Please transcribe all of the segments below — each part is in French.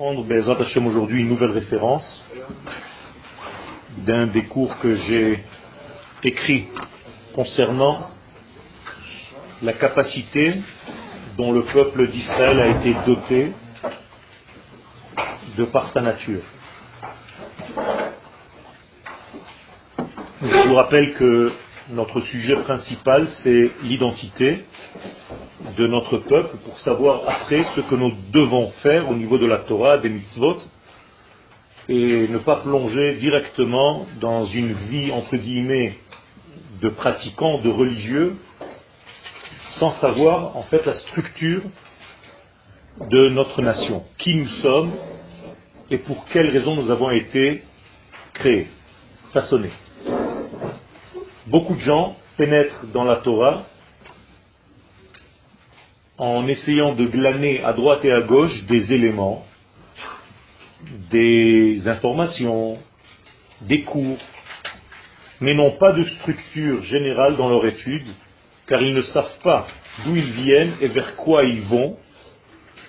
prendre Bezat Hashem aujourd'hui une nouvelle référence d'un des cours que j'ai écrit concernant la capacité dont le peuple d'Israël a été doté de par sa nature. Je vous rappelle que notre sujet principal, c'est l'identité de notre peuple pour savoir après ce que nous devons faire au niveau de la Torah, des mitzvot, et ne pas plonger directement dans une vie, entre guillemets, de pratiquants, de religieux, sans savoir en fait la structure de notre nation, qui nous sommes et pour quelles raisons nous avons été créés, façonnés. Beaucoup de gens pénètrent dans la Torah en essayant de glaner à droite et à gauche des éléments, des informations, des cours, mais n'ont pas de structure générale dans leur étude, car ils ne savent pas d'où ils viennent et vers quoi ils vont,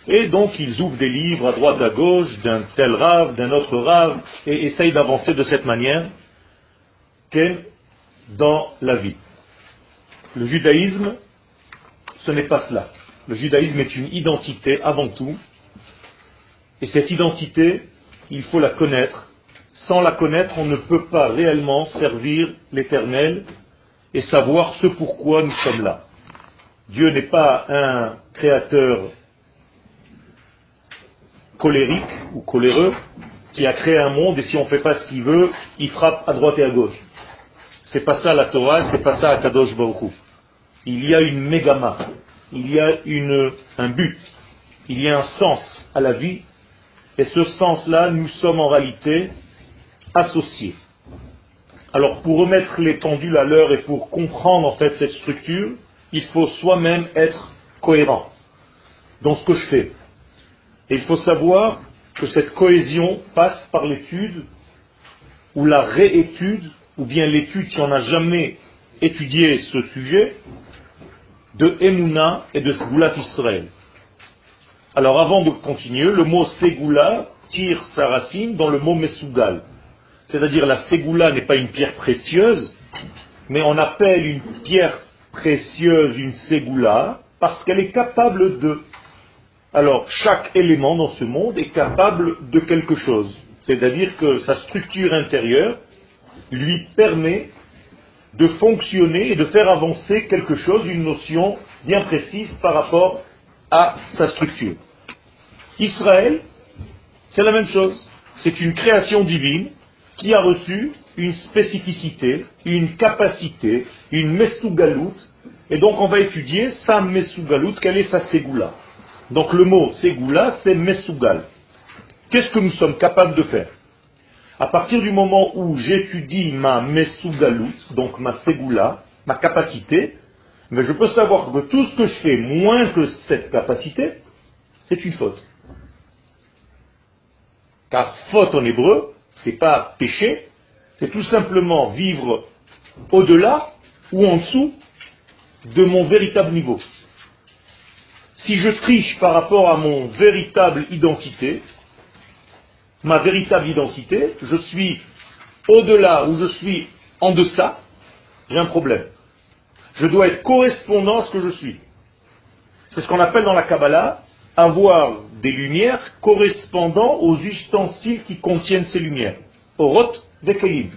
et donc ils ouvrent des livres à droite à gauche, d'un tel rave, d'un autre rave, et essayent d'avancer de cette manière dans la vie. Le judaïsme, ce n'est pas cela. Le judaïsme est une identité avant tout, et cette identité, il faut la connaître. Sans la connaître, on ne peut pas réellement servir l'Éternel et savoir ce pourquoi nous sommes là. Dieu n'est pas un créateur colérique ou coléreux qui a créé un monde et si on ne fait pas ce qu'il veut, il frappe à droite et à gauche. C'est pas ça la Torah, c'est pas ça Kadosh Baruch Il y a une mégama, il y a une, un but, il y a un sens à la vie, et ce sens-là, nous sommes en réalité associés. Alors pour remettre les pendules à l'heure et pour comprendre en fait cette structure, il faut soi-même être cohérent dans ce que je fais. Et il faut savoir que cette cohésion passe par l'étude ou la réétude ou bien l'étude, si on n'a jamais étudié ce sujet, de Emouna et de Segoulat Israël. Alors avant de continuer, le mot Ségoula tire sa racine dans le mot Mesougal. C'est-à-dire la Ségoula n'est pas une pierre précieuse, mais on appelle une pierre précieuse une Ségoula parce qu'elle est capable de. Alors chaque élément dans ce monde est capable de quelque chose. C'est-à-dire que sa structure intérieure lui permet de fonctionner et de faire avancer quelque chose, une notion bien précise par rapport à sa structure. Israël, c'est la même chose. C'est une création divine qui a reçu une spécificité, une capacité, une mesugalout, et donc on va étudier sa mesugalout, quelle est sa ségoula? Donc le mot ségoula, c'est mesugal. Qu'est-ce que nous sommes capables de faire? À partir du moment où j'étudie ma mesugalout, donc ma ségoula, ma capacité, mais je peux savoir que tout ce que je fais moins que cette capacité, c'est une faute. Car faute en hébreu, c'est pas péché, c'est tout simplement vivre au-delà ou en dessous de mon véritable niveau. Si je triche par rapport à mon véritable identité, ma véritable identité, je suis au-delà ou je suis en deçà, j'ai un problème. Je dois être correspondant à ce que je suis. C'est ce qu'on appelle dans la Kabbalah avoir des lumières correspondant aux ustensiles qui contiennent ces lumières. Orot Vekelim.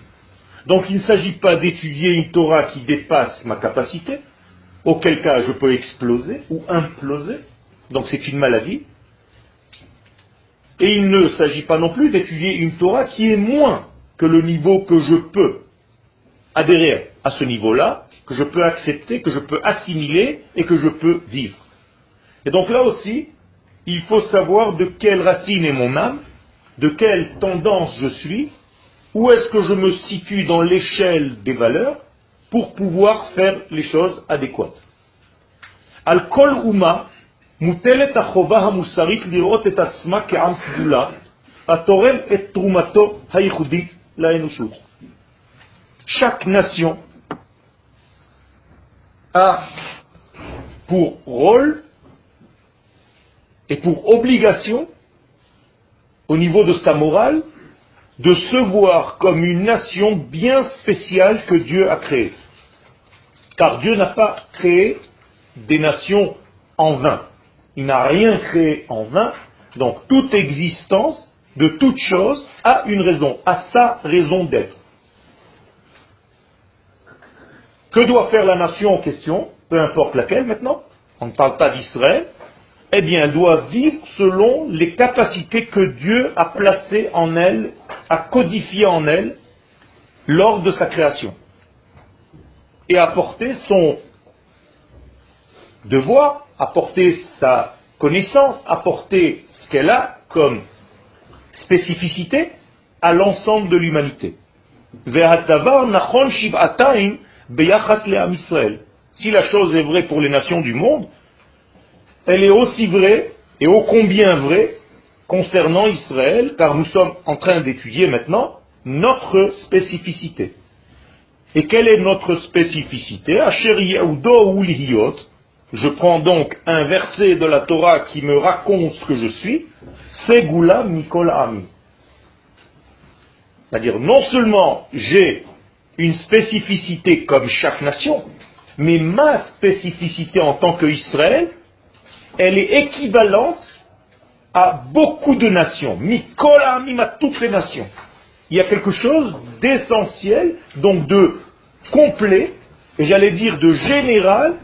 Donc il ne s'agit pas d'étudier une Torah qui dépasse ma capacité, auquel cas je peux exploser ou imploser, donc c'est une maladie, et il ne s'agit pas non plus d'étudier une Torah qui est moins que le niveau que je peux adhérer à ce niveau-là, que je peux accepter, que je peux assimiler et que je peux vivre. Et donc là aussi, il faut savoir de quelle racine est mon âme, de quelle tendance je suis, où est-ce que je me situe dans l'échelle des valeurs pour pouvoir faire les choses adéquates. Al-Kol Uma, מוטלת החובה המוסרית לראות את עצמה כעם סגולה, התורם את תרומתו הייחודית לאנושות. Chaque nation a pour rôle et pour obligation au niveau de sa morale, de se voir comme une nation bien spéciale que Dieu a créée. Car Dieu n'a pas créé des nations en vain. Il n'a rien créé en vain. Donc toute existence de toute chose a une raison, a sa raison d'être. Que doit faire la nation en question, peu importe laquelle maintenant, on ne parle pas d'Israël, eh bien elle doit vivre selon les capacités que Dieu a placées en elle, a codifiées en elle lors de sa création. Et apporter son devoir, apporter sa connaissance, apporter ce qu'elle a comme spécificité à l'ensemble de l'humanité. Si la chose est vraie pour les nations du monde, elle est aussi vraie et ô combien vraie concernant Israël, car nous sommes en train d'étudier maintenant notre spécificité. Et quelle est notre spécificité? Je prends donc un verset de la Torah qui me raconte ce que je suis. Segula Mikol Ami. C'est-à-dire, non seulement j'ai une spécificité comme chaque nation, mais ma spécificité en tant qu'Israël, elle est équivalente à beaucoup de nations. Mikol Amim à toutes les nations. Il y a quelque chose d'essentiel, donc de complet, et j'allais dire de général,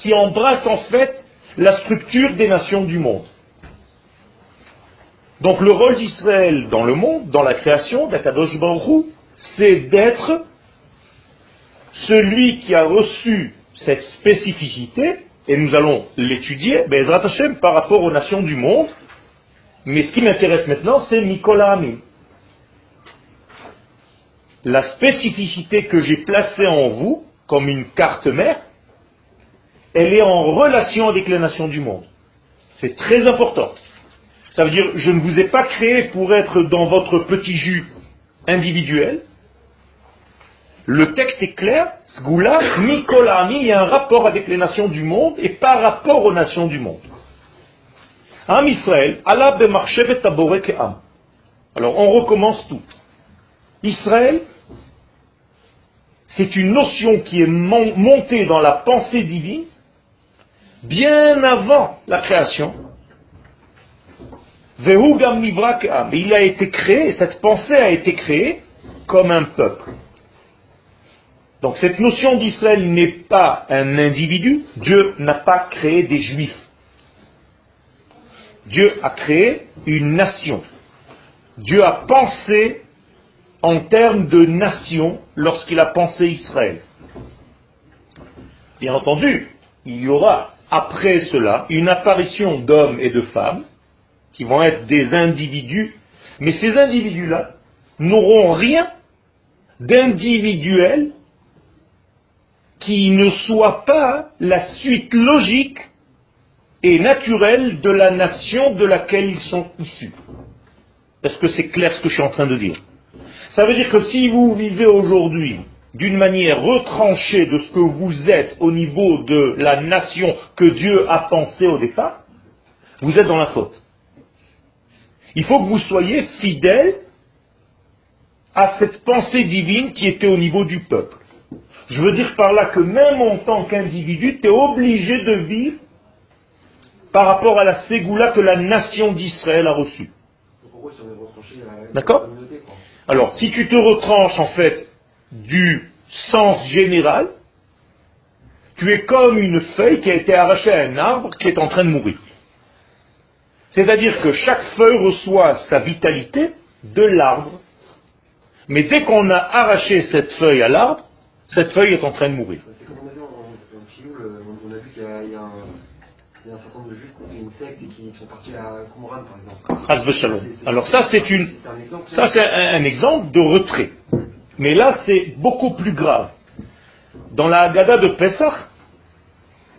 qui embrasse en fait la structure des nations du monde. Donc le rôle d'Israël dans le monde, dans la création d'Akadosh Baruch c'est d'être celui qui a reçu cette spécificité, et nous allons l'étudier, Bezrat Hashem, par rapport aux nations du monde. Mais ce qui m'intéresse maintenant, c'est Nicolas Amin. La spécificité que j'ai placée en vous, comme une carte mère, elle est en relation avec les nations du monde. C'est très important. Ça veut dire, je ne vous ai pas créé pour être dans votre petit jus individuel. Le texte est clair, Sgoula, Nikolami, il y a un rapport avec les nations du monde et par rapport aux nations du monde. Am Israël, am. Alors on recommence tout. Israël, c'est une notion qui est montée dans la pensée divine bien avant la création. Il a été créé, cette pensée a été créée comme un peuple. Donc cette notion d'Israël n'est pas un individu. Dieu n'a pas créé des juifs. Dieu a créé une nation. Dieu a pensé en termes de nation lorsqu'il a pensé Israël. Bien entendu, il y aura après cela une apparition d'hommes et de femmes qui vont être des individus, mais ces individus-là n'auront rien d'individuel qui ne soit pas la suite logique et naturelle de la nation de laquelle ils sont issus. Est-ce que c'est clair ce que je suis en train de dire? Ça veut dire que si vous vivez aujourd'hui d'une manière retranchée de ce que vous êtes au niveau de la nation que Dieu a pensé au départ, vous êtes dans la faute. Il faut que vous soyez fidèle à cette pensée divine qui était au niveau du peuple. Je veux dire par là que même en tant qu'individu, tu es obligé de vivre par rapport à la ségoula que la nation d'Israël a reçue. D'accord? Alors, si tu te retranches en fait du sens général, tu es comme une feuille qui a été arrachée à un arbre qui est en train de mourir. C'est-à-dire que chaque feuille reçoit sa vitalité de l'arbre. Mais dès qu'on a arraché cette feuille à l'arbre, cette feuille est en train de mourir. C'est comme on a vu en, on a vu qu'il y a, il y a un, il y a un certain nombre de juifs qui ont fait une secte et qui sont partis à Qumran, par exemple. Alors ça, c'est une, ça c'est un, exemple de retrait. Mais là, c'est beaucoup plus grave. Dans la Haggadah de Pesach,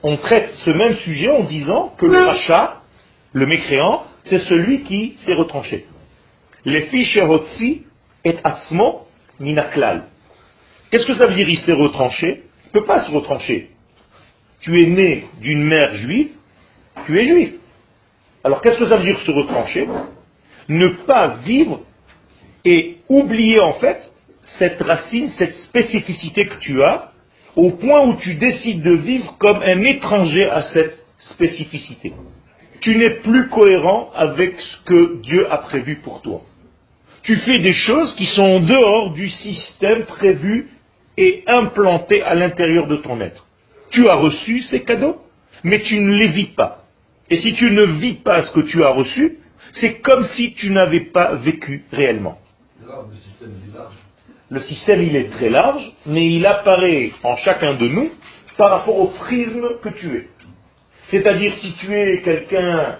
on traite ce même sujet en disant que le rachat, le mécréant, c'est celui qui s'est retranché. Les fiches et asmo minaklal. Qu'est-ce que ça veut dire il s'est retranché? Il ne peut pas se retrancher. Tu es né d'une mère juive, tu es juif. Alors qu'est-ce que ça veut dire se retrancher? Ne pas vivre et oublier en fait cette racine, cette spécificité que tu as, au point où tu décides de vivre comme un étranger à cette spécificité. Tu n'es plus cohérent avec ce que Dieu a prévu pour toi. Tu fais des choses qui sont en dehors du système prévu et implanté à l'intérieur de ton être. Tu as reçu ces cadeaux, mais tu ne les vis pas. Et si tu ne vis pas ce que tu as reçu, c'est comme si tu n'avais pas vécu réellement. Le système, il est très large, mais il apparaît en chacun de nous par rapport au prisme que tu es. C'est-à-dire, si tu es quelqu'un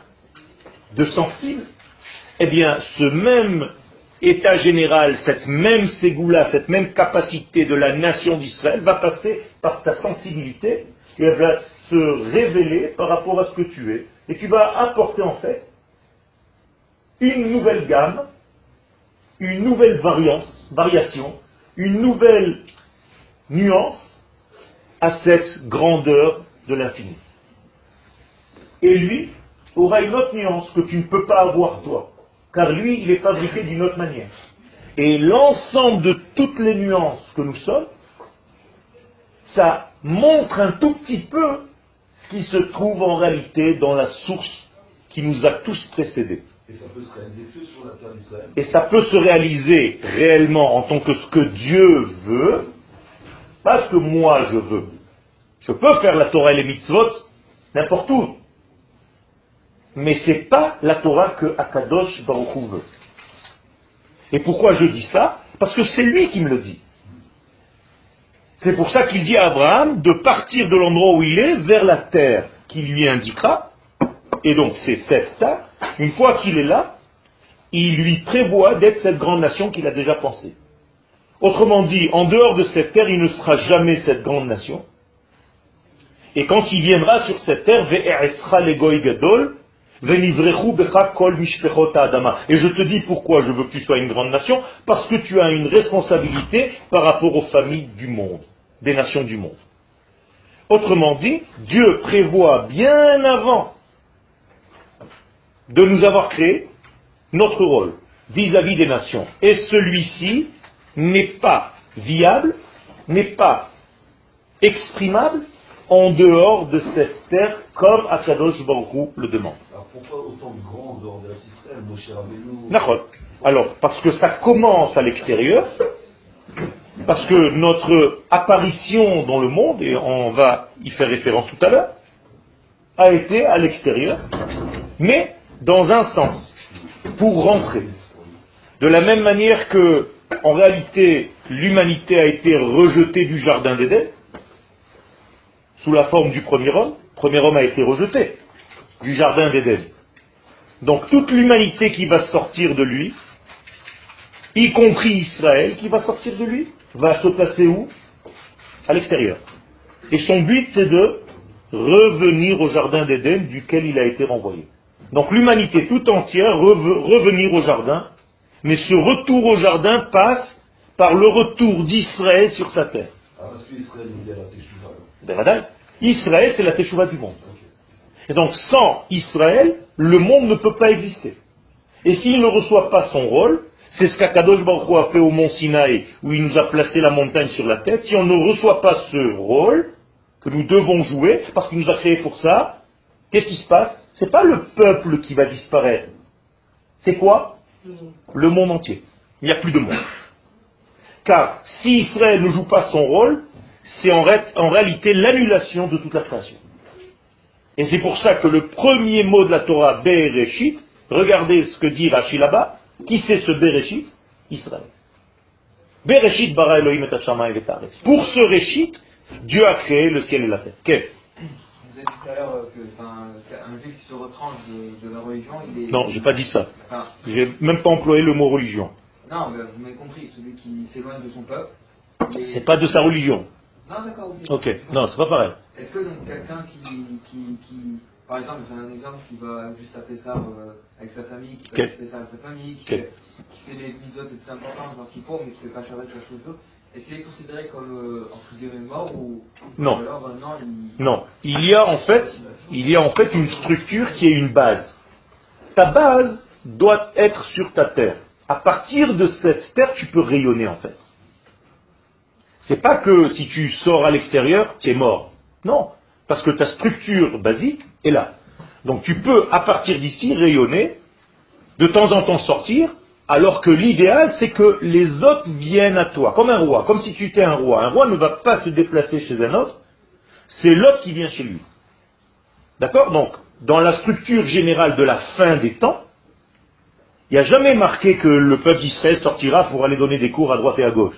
de sensible, eh bien, ce même état général, cette même ségoula, cette même capacité de la nation d'Israël va passer par ta sensibilité et elle va se révéler par rapport à ce que tu es. Et tu vas apporter en fait une nouvelle gamme, une nouvelle variation, une nouvelle nuance à cette grandeur de l'infini. Et lui aura une autre nuance que tu ne peux pas avoir toi, car lui, il est fabriqué d'une autre manière. Et l'ensemble de toutes les nuances que nous sommes, ça montre un tout petit peu ce qui se trouve en réalité dans la source qui nous a tous précédés. Et ça peut se réaliser réellement en tant que ce que Dieu veut, pas ce que moi je veux. Je peux faire la Torah et les mitzvot n'importe où. Mais ce n'est pas la Torah que Akadosh Baruch Hu veut. Et pourquoi je dis ça? Parce que c'est lui qui me le dit. C'est pour ça qu'il dit à Abraham de partir de l'endroit où il est vers la terre qui lui indiquera. Et donc c'est cette terre. Une fois qu'il est là, il lui prévoit d'être cette grande nation qu'il a déjà pensée. Autrement dit, en dehors de cette terre, il ne sera jamais cette grande nation. Et quand il viendra sur cette terre, et je te dis pourquoi je veux que tu sois une grande nation, parce que tu as une responsabilité par rapport aux familles du monde, des nations du monde. Autrement dit, Dieu prévoit bien avant de nous avoir créé notre rôle vis-à-vis des nations. Et celui-ci n'est pas viable, n'est pas exprimable en dehors de cette terre comme Akadosh Baruch le demande. Alors pourquoi autant de grands en dehors de la système, mon cher Abelou Alors, parce que ça commence à l'extérieur, parce que notre apparition dans le monde, et on va y faire référence tout à l'heure, a été à l'extérieur, mais dans un sens, pour rentrer. De la même manière que, en réalité, l'humanité a été rejetée du jardin d'Éden, sous la forme du premier homme. Le premier homme a été rejeté du jardin d'Éden. Donc toute l'humanité qui va sortir de lui, y compris Israël qui va sortir de lui, va se placer où? À l'extérieur. Et son but, c'est de revenir au jardin d'Éden duquel il a été renvoyé. Donc l'humanité tout entière veut revenir au jardin, mais ce retour au jardin passe par le retour d'Israël sur sa terre. Ah, parce qu'Israël, il la ben, Israël, c'est la Teshuvah du monde. Et donc, sans Israël, le monde ne peut pas exister. Et s'il ne reçoit pas son rôle, c'est ce qu'Akadosh Baruch a fait au mont Sinaï, où il nous a placé la montagne sur la tête. Si on ne reçoit pas ce rôle que nous devons jouer, parce qu'il nous a créé pour ça, qu'est-ce qui se passe? Ce n'est pas le peuple qui va disparaître. C'est quoi? Le monde entier. Il n'y a plus de monde. Car si Israël ne joue pas son rôle, c'est en, réalité l'annulation de toute la création. Et c'est pour ça que le premier mot de la Torah, Bereshit, regardez ce que dit Rashi là-bas, qui c'est ce Bereshit? Israël. Bereshit bara Elohim et et Pour ce Reshit, Dieu a créé le ciel et la terre. Quel? Vous avez dit tout à l'heure qu'un juif qui se retranche de, la religion, il est... Non, j'ai pas dit ça. j'ai même pas employé le mot religion. Non, mais vous m'avez compris, celui qui s'éloigne de son peuple. C'est pas de sa religion. Non, d'accord, Ok, non, c'est pas pareil. Est-ce que donc quelqu'un qui, qui, qui, par exemple, j'ai un exemple qui va juste taper ça euh, avec sa famille, qui fait okay. ça avec sa famille, qui, fait, qui fait des mitzvot c'est plus important, genre qu'il faut, mais qui fait pas Shabbat, quelque chose d'autre, est-ce qu'il est considéré comme euh, entre guillemets mort ou non. Ou alors, euh, non, il... non, il y a en fait, il y a en fait une structure qui est une base. Ta base, doit être sur ta terre. À partir de cette terre, tu peux rayonner en fait. C'est pas que si tu sors à l'extérieur, tu es mort. Non, parce que ta structure basique est là. Donc tu peux, à partir d'ici, rayonner, de temps en temps sortir, alors que l'idéal, c'est que les autres viennent à toi, comme un roi, comme si tu étais un roi. Un roi ne va pas se déplacer chez un autre, c'est l'autre qui vient chez lui. D'accord? Donc, dans la structure générale de la fin des temps, il n'y a jamais marqué que le peuple d'Israël sortira pour aller donner des cours à droite et à gauche.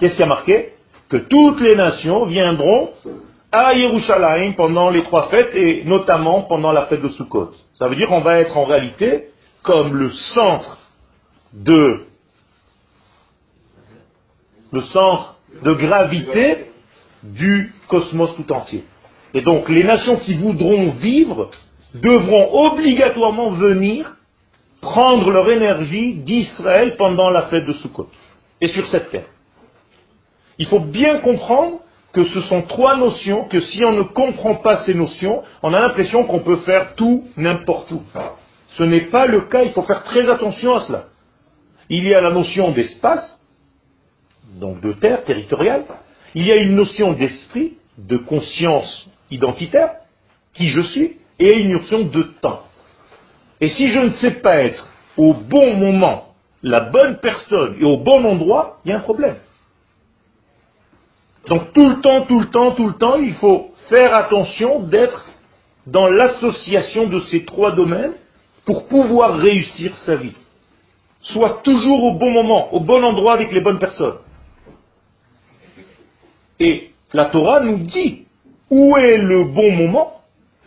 Qu'est-ce qui a marqué? Que toutes les nations viendront à Yerushalayim pendant les trois fêtes et notamment pendant la fête de Sukkot. Ça veut dire qu'on va être en réalité comme le centre de le centre de gravité du cosmos tout entier. Et donc les nations qui voudront vivre devront obligatoirement venir prendre leur énergie d'Israël pendant la fête de Sukkot et sur cette terre. Il faut bien comprendre que ce sont trois notions que si on ne comprend pas ces notions, on a l'impression qu'on peut faire tout n'importe où. Ce n'est pas le cas, il faut faire très attention à cela. Il y a la notion d'espace, donc de terre territoriale, il y a une notion d'esprit, de conscience identitaire, qui je suis, et une notion de temps. Et si je ne sais pas être au bon moment, la bonne personne et au bon endroit, il y a un problème. Donc tout le temps, tout le temps, tout le temps, il faut faire attention d'être dans l'association de ces trois domaines pour pouvoir réussir sa vie. Soit toujours au bon moment, au bon endroit avec les bonnes personnes. Et la Torah nous dit où est le bon moment,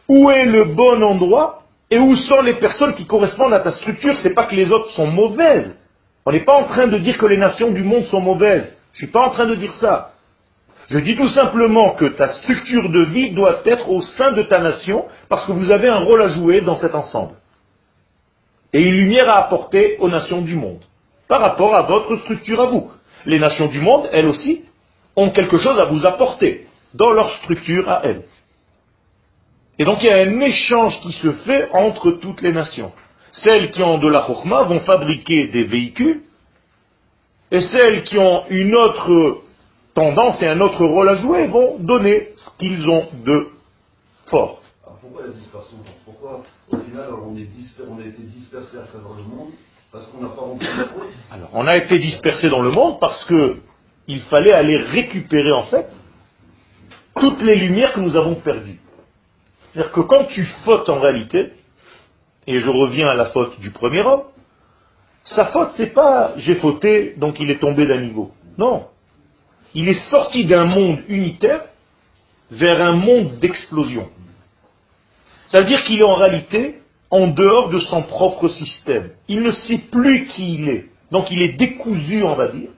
où est le bon endroit et où sont les personnes qui correspondent à ta structure. C'est pas que les autres sont mauvaises. On n'est pas en train de dire que les nations du monde sont mauvaises. Je ne suis pas en train de dire ça. Je dis tout simplement que ta structure de vie doit être au sein de ta nation parce que vous avez un rôle à jouer dans cet ensemble. Et une lumière à apporter aux nations du monde par rapport à votre structure à vous. Les nations du monde, elles aussi, ont quelque chose à vous apporter dans leur structure à elles. Et donc il y a un échange qui se fait entre toutes les nations. Celles qui ont de la chokma vont fabriquer des véhicules, et celles qui ont une autre tendance et un autre rôle à jouer vont donner ce qu'ils ont de fort. Pourquoi la dispersion Pourquoi au final on, a été dispersé à le monde parce qu'on n'a pas le rôle Alors on a été dispersé dans le monde parce que il fallait aller récupérer en fait toutes les lumières que nous avons perdues. C'est-à-dire que quand tu fautes en réalité, et je reviens à la faute du premier homme, sa faute c'est pas j'ai fauté donc il est tombé d'un niveau. Non il est sorti d'un monde unitaire vers un monde d'explosion. Ça veut dire qu'il est en réalité en dehors de son propre système. Il ne sait plus qui il est. Donc il est décousu, on va dire.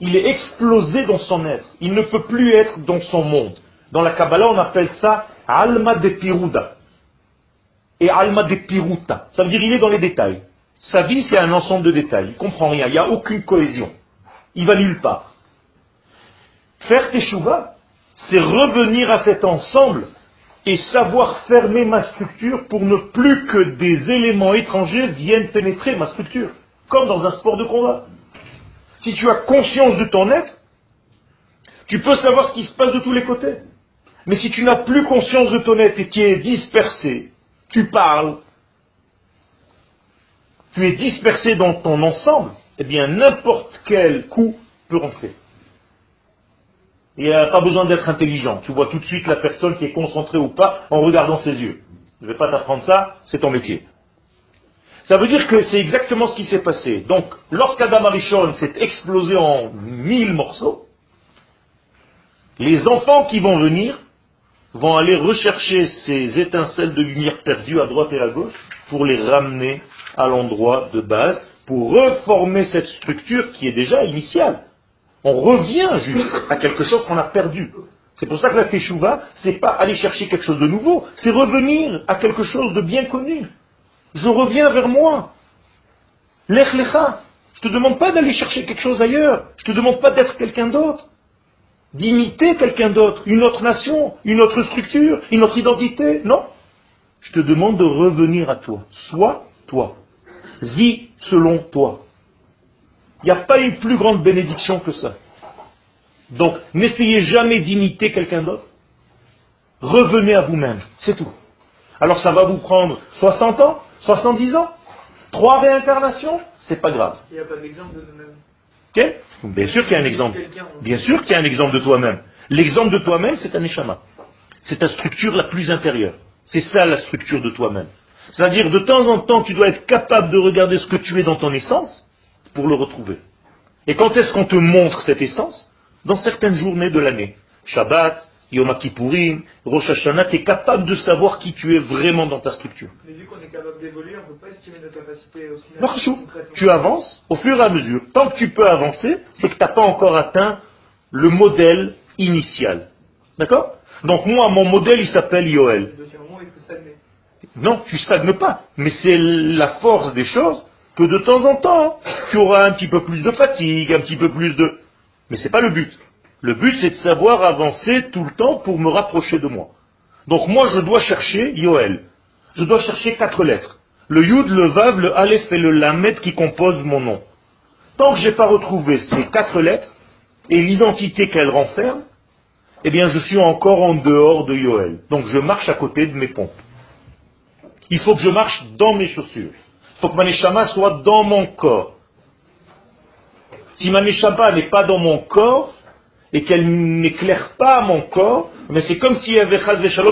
Il est explosé dans son être. Il ne peut plus être dans son monde. Dans la Kabbalah, on appelle ça Alma de Piruda. Et Alma de Piruta. Ça veut dire qu'il est dans les détails. Sa vie, c'est un ensemble de détails. Il ne comprend rien. Il n'y a aucune cohésion. Il va nulle part. Faire teshuva, c'est revenir à cet ensemble et savoir fermer ma structure pour ne plus que des éléments étrangers viennent pénétrer ma structure, comme dans un sport de combat. Si tu as conscience de ton être, tu peux savoir ce qui se passe de tous les côtés. Mais si tu n'as plus conscience de ton être et tu es dispersé, tu parles, tu es dispersé dans ton ensemble, eh bien n'importe quel coup peut rentrer. Il n'y a pas besoin d'être intelligent. Tu vois tout de suite la personne qui est concentrée ou pas en regardant ses yeux. Je ne vais pas t'apprendre ça, c'est ton métier. Ça veut dire que c'est exactement ce qui s'est passé. Donc, lorsqu'Adam Arishon s'est explosé en mille morceaux, les enfants qui vont venir vont aller rechercher ces étincelles de lumière perdues à droite et à gauche pour les ramener à l'endroit de base, pour reformer cette structure qui est déjà initiale. On revient juste à quelque chose qu'on a perdu. C'est pour ça que la teshuva, c'est pas aller chercher quelque chose de nouveau, c'est revenir à quelque chose de bien connu. Je reviens vers moi. Lech lecha. Je te demande pas d'aller chercher quelque chose ailleurs. Je te demande pas d'être quelqu'un d'autre. D'imiter quelqu'un d'autre, une autre nation, une autre structure, une autre identité. Non. Je te demande de revenir à toi. Sois toi. vis selon toi. Il n'y a pas une plus grande bénédiction que ça. Donc, n'essayez jamais d'imiter quelqu'un d'autre. Revenez à vous-même, c'est tout. Alors ça va vous prendre 60 ans, 70 ans, trois réincarnations, c'est pas grave. Il n'y a pas d'exemple de nous-mêmes. Bien sûr qu'il y a un exemple. Bien sûr qu'il y a un exemple de toi-même. L'exemple de toi-même, c'est un échama. C'est ta structure la plus intérieure. C'est ça la structure de toi-même. C'est-à-dire, de temps en temps, tu dois être capable de regarder ce que tu es dans ton essence pour le retrouver. Et quand est-ce qu'on te montre cette essence? Dans certaines journées de l'année. Shabbat, Yom Kippourim, Rosh Hashanah, tu es capable de savoir qui tu es vraiment dans ta structure. Mais vu qu'on est capable d'évoluer, on ne peut pas estimer notre capacité aussi. Tu avances au fur et à mesure. Tant que tu peux avancer, c'est que tu n'as pas encore atteint le modèle initial. D'accord? Donc moi, mon modèle, il s'appelle Yoel. Non, tu stagnes pas. Mais c'est la force des choses que de temps en temps, tu auras un petit peu plus de fatigue, un petit peu plus de... Mais ce n'est pas le but. Le but, c'est de savoir avancer tout le temps pour me rapprocher de moi. Donc moi, je dois chercher Yoel. Je dois chercher quatre lettres. Le Yud, le Vav, le Aleph et le Lamed qui composent mon nom. Tant que je n'ai pas retrouvé ces quatre lettres et l'identité qu'elles renferment, eh bien je suis encore en dehors de Yoel. Donc je marche à côté de mes pompes. Il faut que je marche dans mes chaussures. Faut que ma neshama soit dans mon corps. Si ma neshama n'est pas dans mon corps, et qu'elle n'éclaire pas mon corps, mais c'est comme s'il y avait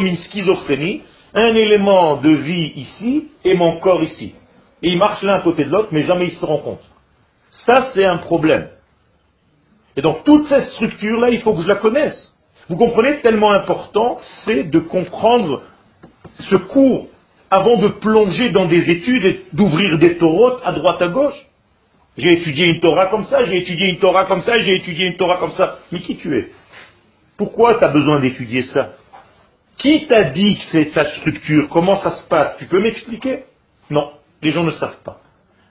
une schizophrénie, un élément de vie ici et mon corps ici. Et ils marchent l'un à côté de l'autre, mais jamais ils se rencontrent. Ça, c'est un problème. Et donc, toute cette structure-là, il faut que je la connaisse. Vous comprenez, tellement important, c'est de comprendre ce cours avant de plonger dans des études et d'ouvrir des taurotes à droite à gauche. J'ai étudié une Torah comme ça, j'ai étudié une Torah comme ça, j'ai étudié une Torah comme ça. Mais qui tu es? Pourquoi tu as besoin d'étudier ça? Qui t'a dit que c'est sa structure? Comment ça se passe? Tu peux m'expliquer? Non, les gens ne savent pas.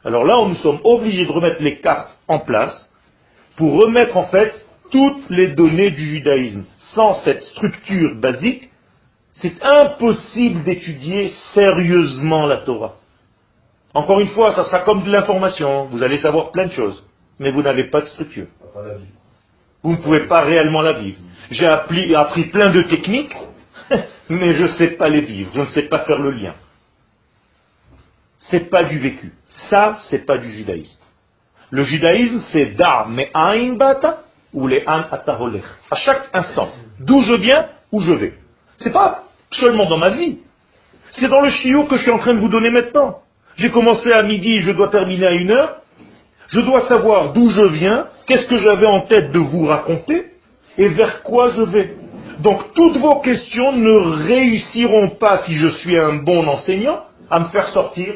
Alors là, nous sommes obligés de remettre les cartes en place pour remettre en fait toutes les données du judaïsme. Sans cette structure basique, c'est impossible d'étudier sérieusement la Torah. Encore une fois, ça sera comme de l'information. Vous allez savoir plein de choses, mais vous n'avez pas de structure. Vous ne pouvez pas réellement la vivre. J'ai appris, appris plein de techniques, mais je ne sais pas les vivre. Je ne sais pas faire le lien. C'est pas du vécu. Ça, c'est pas du judaïsme. Le judaïsme, c'est da me ain bata ou les an À chaque instant. D'où je viens, où je vais. C'est pas seulement dans ma vie. C'est dans le chiot que je suis en train de vous donner maintenant. J'ai commencé à midi, je dois terminer à une heure. Je dois savoir d'où je viens, qu'est-ce que j'avais en tête de vous raconter et vers quoi je vais. Donc toutes vos questions ne réussiront pas, si je suis un bon enseignant, à me faire sortir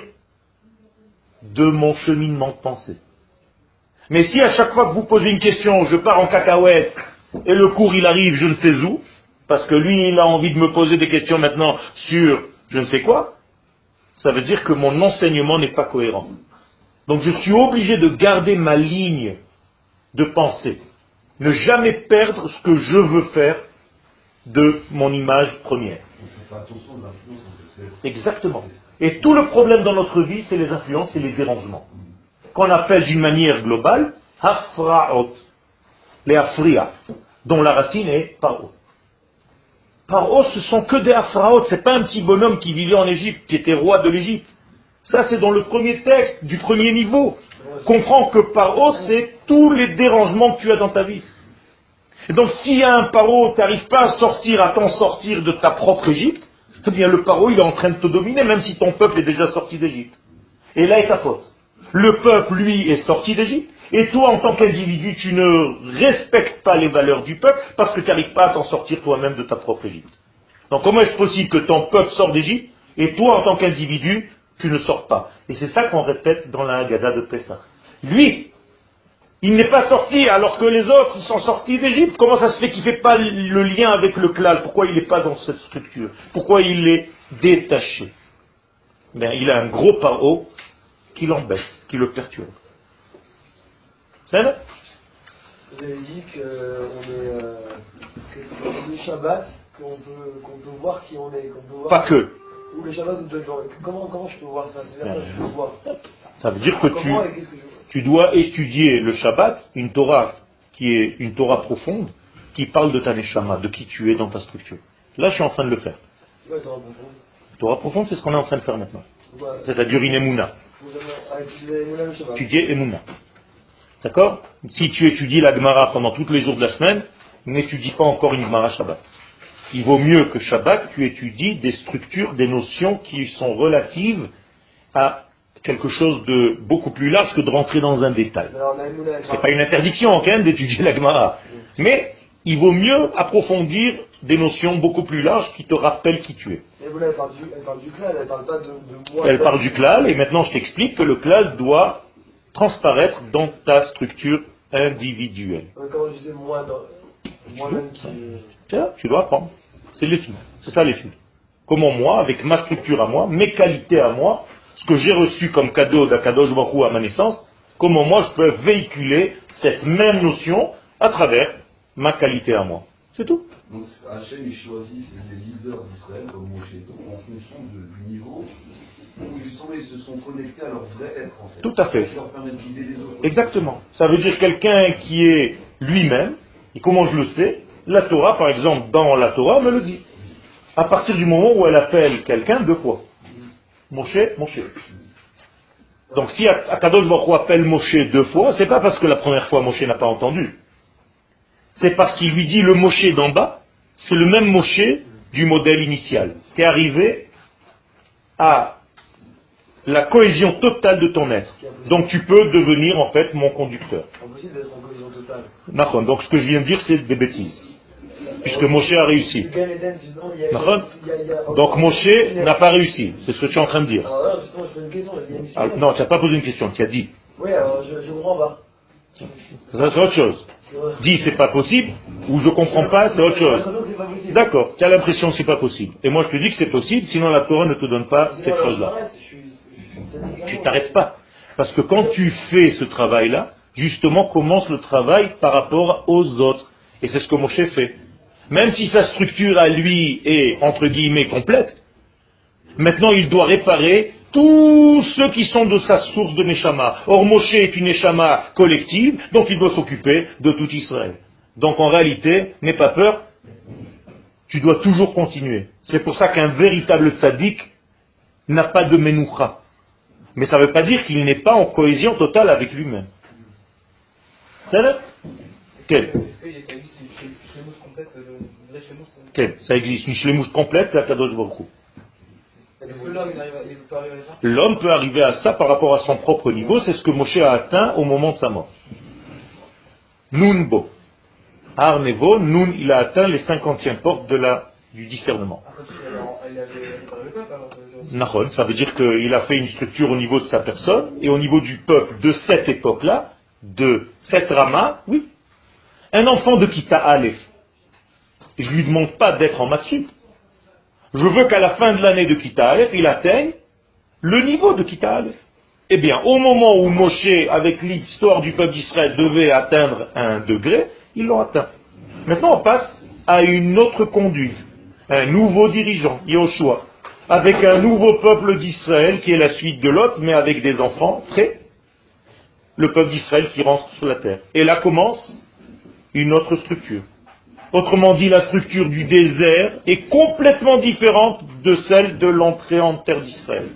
de mon cheminement de pensée. Mais si à chaque fois que vous posez une question, je pars en cacahuète et le cours il arrive je ne sais où, parce que lui il a envie de me poser des questions maintenant sur je ne sais quoi, ça veut dire que mon enseignement n'est pas cohérent. Donc je suis obligé de garder ma ligne de pensée. Ne jamais perdre ce que je veux faire de mon image première. Exactement. Et tout le problème dans notre vie, c'est les influences et les dérangements. Qu'on appelle d'une manière globale, hafraot, les afria, dont la racine est paro. Paro, ce sont que des ce c'est pas un petit bonhomme qui vivait en Égypte, qui était roi de l'Égypte. Ça, c'est dans le premier texte, du premier niveau. Comprends que Paro, c'est tous les dérangements que tu as dans ta vie. Donc, a un paro, tu n'arrives pas à sortir, à t'en sortir de ta propre Égypte, eh bien, le paro, il est en train de te dominer, même si ton peuple est déjà sorti d'Égypte. Et là est ta faute. Le peuple, lui, est sorti d'Égypte, et toi, en tant qu'individu, tu ne respectes pas les valeurs du peuple parce que tu n'arrives pas à t'en sortir toi-même de ta propre Égypte. Donc comment est-ce possible que ton peuple sorte d'Égypte et toi, en tant qu'individu, tu ne sors pas? Et c'est ça qu'on répète dans la Haggadah de Pessah. Lui, il n'est pas sorti alors que les autres sont sortis d'Égypte. Comment ça se fait qu'il ne fait pas le lien avec le clal Pourquoi il n'est pas dans cette structure? Pourquoi il est détaché? Ben, Il a un gros paro qui l'embête, qui le perturbe. Vous avez dit qu'on est euh, le Shabbat, qu'on peut, qu'on peut voir qui on est. Qu'on peut voir Pas que. Ou le Shabbat donne Comment, comment je peux voir ça? C'est-à-dire que je peux voir Ça veut dire que tu, que je tu dois étudier le Shabbat, une Torah qui est une Torah profonde, qui parle de ta neshama, de qui tu es dans ta structure. Là, je suis en train de le faire. Ouais, t'auras compris. Torah profonde, c'est ce qu'on est en train de faire maintenant. Ouais. C'est-à-dire une Emouna. Vous avez ah, Shabbat. Étudier Emouna. D'accord? Si tu étudies la Gemara pendant tous les jours de la semaine, n'étudie pas encore une Gemara Shabbat. Il vaut mieux que Shabbat, tu étudies des structures, des notions qui sont relatives à quelque chose de beaucoup plus large que de rentrer dans un détail. C'est pas une interdiction quand même d'étudier la Gemara. Mais il vaut mieux approfondir des notions beaucoup plus larges qui te rappellent qui tu es. Elle parle du, elle parle du clan, elle parle pas de, de moi. Elle parle du klal et maintenant je t'explique que le klal doit transparaître dans ta structure individuelle. Ouais, Comment je disais moi, dans, moi-même qui. Tiens, tu dois apprendre. C'est l'étude. C'est ça l'étude. Comment moi, avec ma structure à moi, mes qualités à moi, ce que j'ai reçu comme cadeau d'Akadosh Baruch à ma naissance, comment moi je peux véhiculer cette même notion à travers ma qualité à moi. C'est tout. Donc Hachem, il choisit les leaders d'Israël comme Moshe, en fonction du niveau où justement ils se sont connectés à leur vrai être en fait. Tout à fait. Qui leur les autres. Exactement. Ça veut dire quelqu'un qui est lui-même, et comment je le sais La Torah, par exemple, dans la Torah, me le dit. À partir du moment où elle appelle quelqu'un deux fois. Moshe, Moshe. Donc si Akadosh Baruch Hu appelle Moshe deux fois, c'est pas parce que la première fois Moshe n'a pas entendu. C'est parce qu'il lui dit le Moshe d'en bas, c'est le même Moshe du modèle initial. Es arrivé à la cohésion totale de ton être. Donc tu peux devenir en fait mon conducteur. Impossible d'être en cohésion totale. Nachon. Donc ce que je viens de dire, c'est des bêtises. Puisque Moshe a réussi. Donc Moshe n'a pas réussi. C'est ce que tu es en train de dire. Alors Ah, fille- non, tu n'as pas posé une question, tu as dit. Oui, alors je, je comprends pas. C'est autre chose. Dis c'est pas possible, ou je comprends pas, c'est autre chose. D'accord, tu as l'impression que c'est pas possible. Et moi je te dis que c'est possible, sinon la Torah ne te donne pas cette chose-là. Tu t'arrêtes pas. Parce que quand tu fais ce travail-là, justement commence le travail par rapport aux autres. Et c'est ce que Moshe fait. Même si sa structure à lui est, entre guillemets, complète, maintenant il doit réparer tous ceux qui sont de sa source de Neshama. Or Moshe est une Neshama collective, donc il doit s'occuper de tout Israël. Donc en réalité, n'aie pas peur, tu dois toujours continuer. C'est pour ça qu'un véritable tzaddik n'a pas de menoucha. Mais ça ne veut pas dire qu'il n'est pas en cohésion totale avec lui-même. Quel ça existe une complète, c'est- Quel? Ça existe. Une shlemut complète, c'est Akadosh Baruch Hu. Est-ce que l'homme peut arriver à ça par rapport à son propre niveau, c'est ce que Moshe a atteint au moment de sa mort. Nun bo. Har Nevo, Nun, il a atteint les cinquantièmes portes de la, du discernement. Ah, il il euh, Nahon, ça veut dire qu'il a fait une structure au niveau de sa personne et au niveau du peuple de cette époque-là, de cette rama, oui. Un enfant de Kita Aleph, je lui demande pas d'être en mathsup. Je veux qu'à la fin de l'année de Kita Aleph, il atteigne le niveau de Kita Aleph. Eh bien, au moment où Moshe, avec l'histoire du peuple d'Israël, devait atteindre un degré, ils l'ont atteint. Maintenant, on passe à une autre conduite. Un nouveau dirigeant, Yahushua, avec un nouveau peuple d'Israël qui est la suite de l'autre, mais avec des enfants. Le peuple d'Israël qui rentre sur la terre. Et là commence une autre structure. Autrement dit, la structure du désert est complètement différente de celle de l'entrée en terre d'Israël.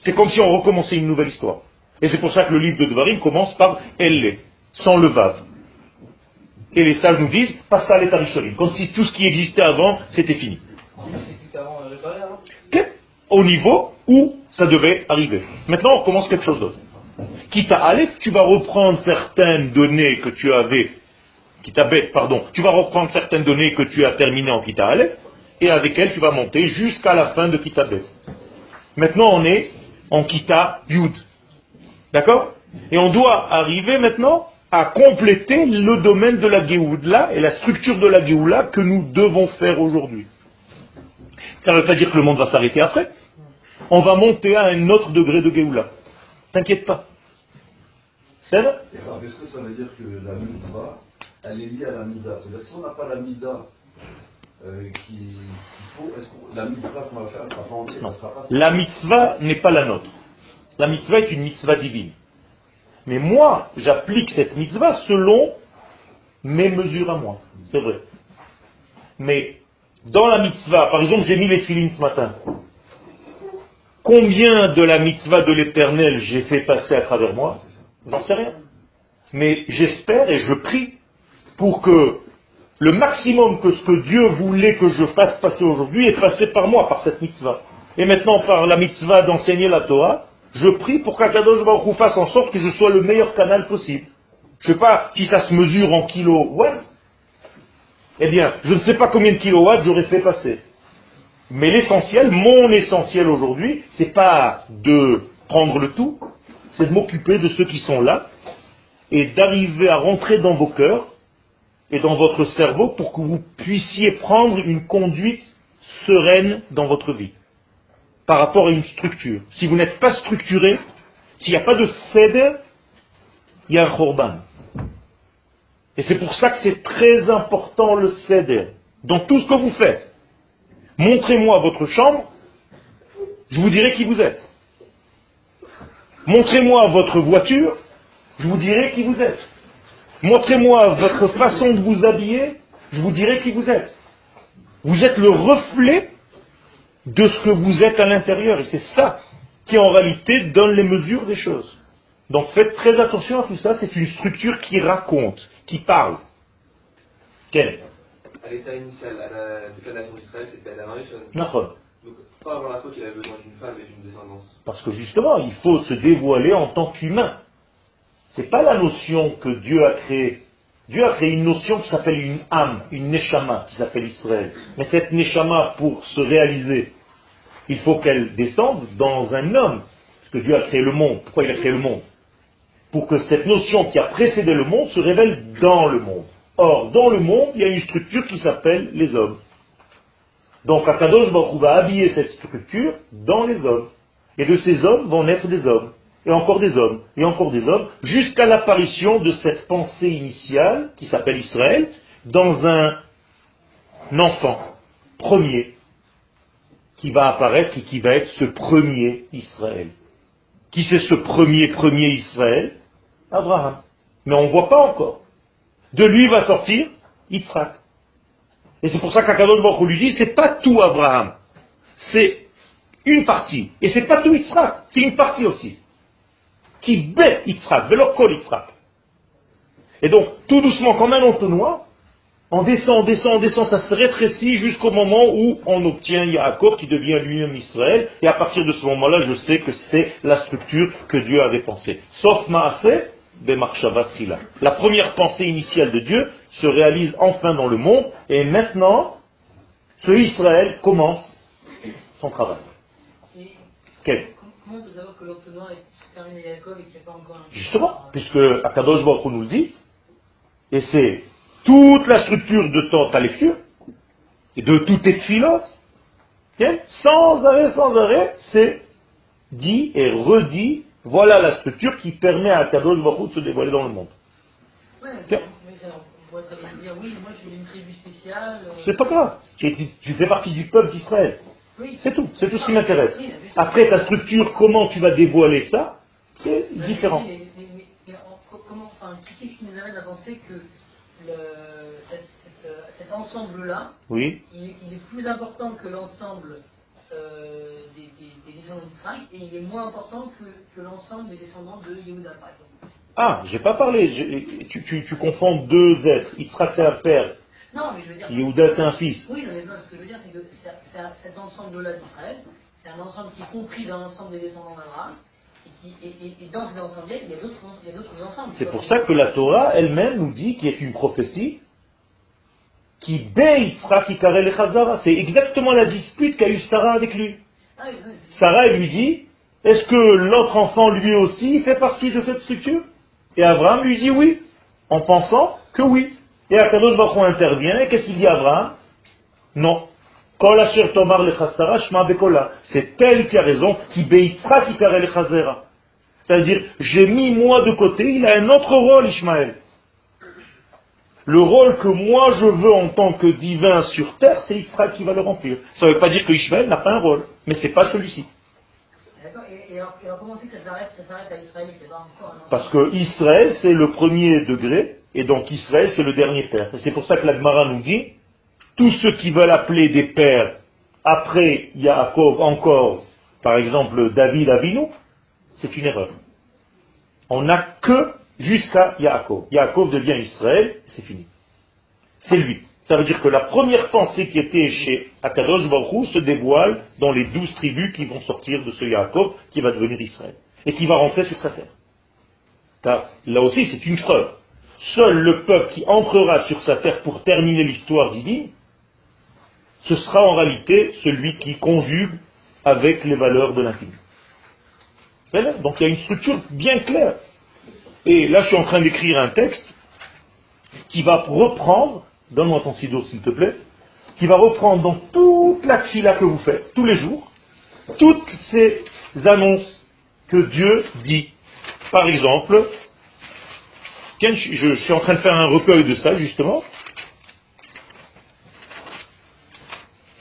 C'est comme si on recommençait une nouvelle histoire. Et c'est pour ça que le livre de Devarim commence par Elle, sans le Vav. Et les sages nous disent, Passal et Tarisholim, comme si tout ce qui existait avant, c'était fini. Au niveau où ça devait arriver. Maintenant, on commence quelque chose d'autre. Quitte à Aleph, tu vas reprendre certaines données que tu avais, Bet, pardon, tu vas reprendre certaines données que tu as terminées en Kita Aleph, et avec elles, tu vas monter jusqu'à la fin de Kita Bet. Maintenant, on est en Kita Yud. D'accord? Et on doit arriver maintenant à compléter le domaine de la Géoula et la structure de la Géoula que nous devons faire aujourd'hui. Ça ne veut pas dire que le monde va s'arrêter après. On va monter à un autre degré de Géoula. T'inquiète pas. C'est alors, est-ce que ça veut dire que la mitzvah, elle est liée à la mida C'est-à-dire que si on n'a pas la mida euh, qui- faut, est-ce que la mitzvah qu'on va faire, elle sera pas entière, Non. elle sera pas La mitzvah n'est pas la nôtre. La mitzvah est une mitzvah divine. Mais moi, j'applique cette mitzvah selon mes mesures à moi. C'est vrai. Mais dans la mitzvah, par exemple, j'ai mis les filines ce matin. Combien de la mitzvah de l'éternel j'ai fait passer à travers moi? J'en sais rien. Mais j'espère et je prie pour que le maximum que ce que Dieu voulait que je fasse passer aujourd'hui est passé par moi, par cette mitzvah. Et maintenant, par la mitzvah d'enseigner la Torah, je prie pour qu'Akadosh Baruch fasse en sorte que je sois le meilleur canal possible. Je ne sais pas si ça se mesure en kilowatts. Eh bien, je ne sais pas combien de kilowatts j'aurais fait passer. Mais l'essentiel, mon essentiel aujourd'hui, c'est pas de prendre le tout, c'est de m'occuper de ceux qui sont là et d'arriver à rentrer dans vos cœurs et dans votre cerveau pour que vous puissiez prendre une conduite sereine dans votre vie par rapport à une structure. Si vous n'êtes pas structuré, s'il n'y a pas de cède, il y a un khorban. Et c'est pour ça que c'est très important le cède dans tout ce que vous faites. Montrez-moi votre chambre, je vous dirai qui vous êtes. Montrez-moi votre voiture, je vous dirai qui vous êtes. Montrez-moi votre façon de vous habiller, je vous dirai qui vous êtes. Vous êtes le reflet de ce que vous êtes à l'intérieur. Et c'est ça qui en réalité donne les mesures des choses. Donc faites très attention à tout ça, c'est une structure qui raconte, qui parle. Quelle à l'état initial, à la déclaration d'Israël, c'était la. D'accord. Donc, pas avoir la faute, il avait besoin d'une femme et d'une descendance. Parce que justement, il faut se dévoiler en tant qu'humain. C'est pas la notion que Dieu a créée. Dieu a créé une notion qui s'appelle une âme, une neshama, qui s'appelle Israël. Mais cette neshama, pour se réaliser, il faut qu'elle descende dans un homme. Parce que Dieu a créé le monde. Pourquoi il a créé le monde? Pour que cette notion qui a précédé le monde se révèle dans le monde. Or, dans le monde, il y a une structure qui s'appelle les hommes. Donc, Akadosh Baruch va habiller cette structure dans les hommes. Et de ces hommes vont naître des hommes. Et encore des hommes. Et encore des hommes. Jusqu'à l'apparition de cette pensée initiale, qui s'appelle Israël, dans un enfant premier, qui va apparaître et qui va être ce premier Israël. Qui c'est ce premier premier Israël? Abraham. Mais on ne voit pas encore. De lui va sortir Yitzhak. Et c'est pour ça qu'Akadosh Baruch lui dit, c'est pas tout Abraham. C'est une partie. Et c'est pas tout Yitzhak. C'est une partie aussi. Qui bet Yitzhak, velokol Yitzhak. Et donc, tout doucement, comme un entonnoir, on descend, on descend, on descend, ça se rétrécit jusqu'au moment où on obtient Yaakov qui devient lui-même Israël. Et à partir de ce moment-là, je sais que c'est la structure que Dieu avait pensée. Sauf Maaseh, la première pensée initiale de Dieu se réalise enfin dans le monde, et maintenant, ce Israël commence son travail. Quel? Comment on peut savoir que est terminé Yaakov et qu'il n'y a pas encore un... Justement, puisque Akadosh Baruch nous le dit, et c'est toute la structure de ta lecture, et de toutes tes philosophes, sans arrêt, sans arrêt, c'est dit et redit voilà la structure qui permet à Kadosh Baruch de se dévoiler dans le monde. C'est pas grave. Tu, fais partie du peuple d'Israël. C'est tout. C'est tout ce qui m'intéresse. Après ta structure, comment tu vas dévoiler ça, c'est différent. Mais, comment, enfin, qu'est-ce qui nous amène à penser que le, cet, ensemble-là, oui. il, est plus important que l'ensemble euh, des, descendants d'Israël et il est moins important que, l'ensemble des descendants de Yehuda, par exemple. Ah, j'ai pas parlé. Tu, tu, tu, confonds deux êtres. Yitzhak c'est un père. Non, mais je veux dire. Yehuda c'est un fils. Oui, mais ce que je veux dire, c'est que cet ensemble-là d'Israël, c'est un ensemble qui est compris dans l'ensemble des descendants d'Abraham. Et, et, et, dans cet ensemble il y a d'autres ensembles. C'est pour ça que la Torah elle-même nous dit qu'il y a une prophétie qui C'est exactement la dispute qu'a eu Sarah avec lui. Ah Sarah lui dit, est-ce que l'autre enfant lui aussi fait partie de cette structure? Et Abraham lui dit oui, en pensant que oui. Et Akadosh Baruch intervient, et qu'est-ce qu'il dit à Abraham? Non. C'est elle qui a raison, qui beitra qui C'est-à-dire, j'ai mis moi de côté, il a un autre rôle, Ishmaël. Le rôle que moi je veux en tant que divin sur terre, c'est Israël qui va le remplir. Ça ne veut pas dire que Ishmael n'a pas un rôle, mais ce n'est pas celui-ci. Et, alors, comment c'est que ça s'arrête, à Israël Parce que Israël, c'est le premier degré, et donc Israël, c'est le dernier père. Et c'est pour ça que l'Agmara nous dit, tous ceux qui veulent appeler des pères après Yaakov encore, par exemple David Avinu, c'est une erreur. On n'a que jusqu'à Yaakov. Yaakov devient Israël, c'est fini. C'est lui. Ça veut dire que la première pensée qui était chez Akadosh Baruch se dévoile dans les douze tribus qui vont sortir de ce Yaakov qui va devenir Israël et qui va rentrer sur sa terre. Car là aussi c'est une preuve. Seul le peuple qui entrera sur sa terre pour terminer l'histoire divine, ce sera en réalité celui qui conjugue avec les valeurs de l'infini. Donc il y a une structure bien claire. Et là je suis en train d'écrire un texte qui va reprendre donne-moi ton sido s'il te plaît, qui va reprendre donc toute la que vous faites, tous les jours, toutes ces annonces que Dieu dit. Par exemple, je, suis en train de faire un recueil de ça, justement.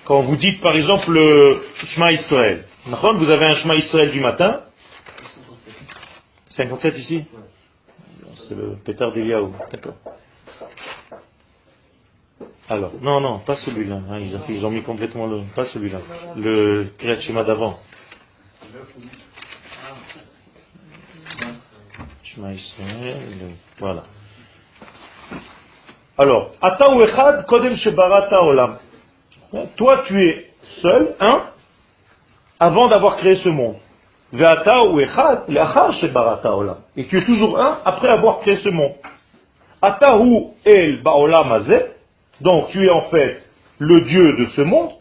Quand vous dites, par exemple, le Shema Israël. Vous avez un Shema Israël du matin. 57 ici? C'est le pétard d'Eliaou. D'accord. Alors, non, non, pas celui-là. Hein, ils, ont mis complètement le. Pas celui-là. Le Kriyat Shema d'avant. Voilà. Alors, Ata ou Echad Kodem Shebarata Olam. Toi, tu es seul, un, avant d'avoir créé ce monde. Et tu es toujours un après avoir créé ce monde. Atahu El Baolam. Donc tu es en fait le Dieu de ce monde,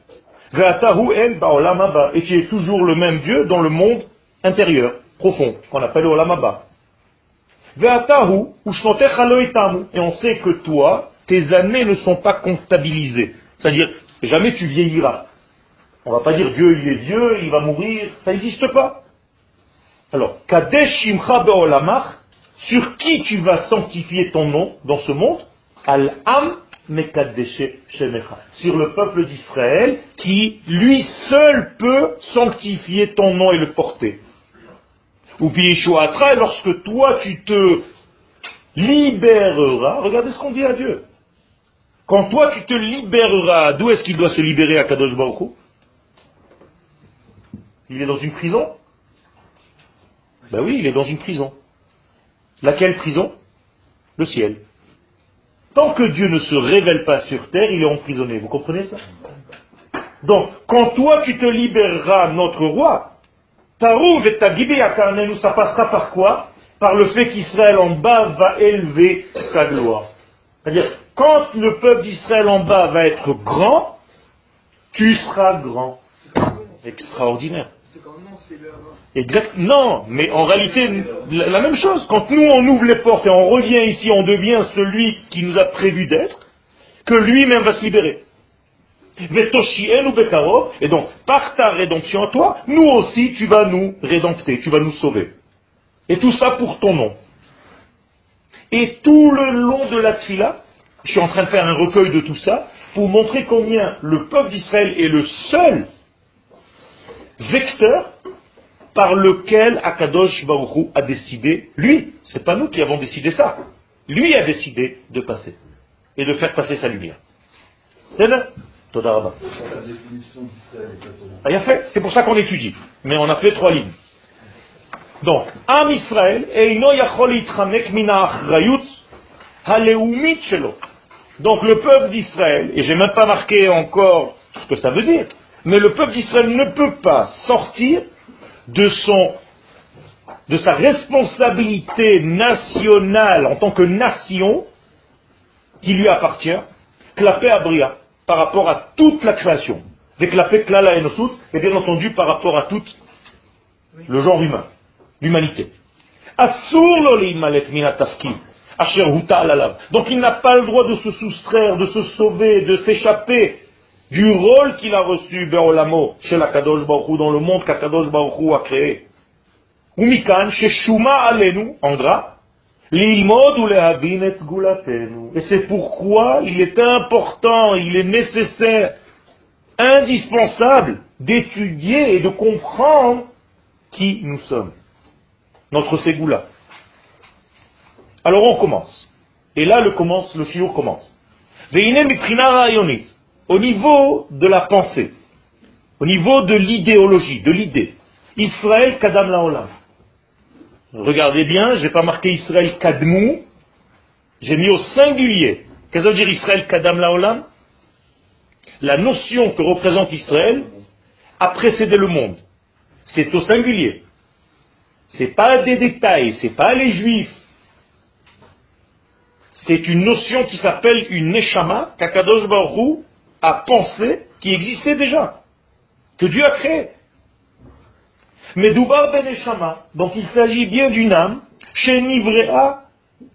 et tu es toujours le même Dieu dans le monde intérieur, profond, qu'on appelle Olamaba. Et on sait que toi, tes années ne sont pas comptabilisées. C'est-à-dire, jamais tu vieilliras. On va pas dire Dieu il est vieux, il va mourir, ça n'existe pas. Alors, Kadesh Shimcha sur qui tu vas sanctifier ton nom dans ce monde? Al-Am sur le peuple d'Israël qui, lui seul, peut sanctifier ton nom et le porter. Ou Yeshuatra, lorsque toi tu te libéreras, regardez ce qu'on dit à Dieu. Quand toi tu te libéreras, d'où est-ce qu'il doit se libérer à Kadosh Baruch Il est dans une prison? Ben oui, il est dans une prison. Laquelle prison? Le ciel. Tant que Dieu ne se révèle pas sur terre, il est emprisonné. Vous comprenez ça? Donc, quand toi tu te libéreras, notre roi, Tarouv et nous ça passera par quoi? Par le fait qu'Israël en bas va élever sa gloire. C'est-à-dire, quand le peuple d'Israël en bas va être grand, tu seras grand. Extraordinaire. Exact. Non, mais en réalité, la, même chose. Quand nous, on ouvre les portes et on revient ici, on devient celui qui nous a prévu d'être, que lui-même va se libérer. Et donc, par ta rédemption à toi, nous aussi, tu vas nous rédempter, tu vas nous sauver. Et tout ça pour ton nom. Et tout le long de la tfila, je suis en train de faire un recueil de tout ça, pour montrer combien le peuple d'Israël est le seul vecteur par lequel Akadosh Baruchou a décidé, lui, c'est pas nous qui avons décidé ça, lui a décidé de passer et de faire passer sa lumière. C'est ah, c'est pour ça qu'on étudie. Mais on a fait trois lignes. Donc, Am Israël, donc le peuple d'Israël, et j'ai même pas marqué encore ce que ça veut dire, mais le peuple d'Israël ne peut pas sortir de son de sa responsabilité nationale en tant que nation qui lui appartient, clapé à Bria, par rapport à toute la création. Des clapé klala enosut, et bien entendu par rapport à tout le genre humain, l'humanité. Donc il n'a pas le droit de se soustraire, de se sauver, de s'échapper du rôle qu'il a reçu Beolamo chez la Kadosh Baruch dans le monde qu'Akadosh Baruch a créé. Umikan, chez Shuma Alenu, en gras, Et c'est pourquoi il est important, il est nécessaire, indispensable d'étudier et de comprendre qui nous sommes. Notre ségoula. Alors on commence. Et là, le, commence, le shiur commence. Au niveau de la pensée, au niveau de l'idéologie, de l'idée, Israël kadam laolam. Regardez bien, je n'ai pas marqué Israël kadmou, j'ai mis au singulier. Qu'est-ce que veut dire Israël kadam laolam? La notion que représente Israël a précédé le monde. C'est au singulier. C'est pas des détails, c'est pas les juifs. C'est une notion qui s'appelle une neshama qu'Akadosh Baruch a pensé qui existait déjà, que Dieu a créé. Mais Doubar ben neshama, donc il s'agit bien d'une âme, chez Nivrea,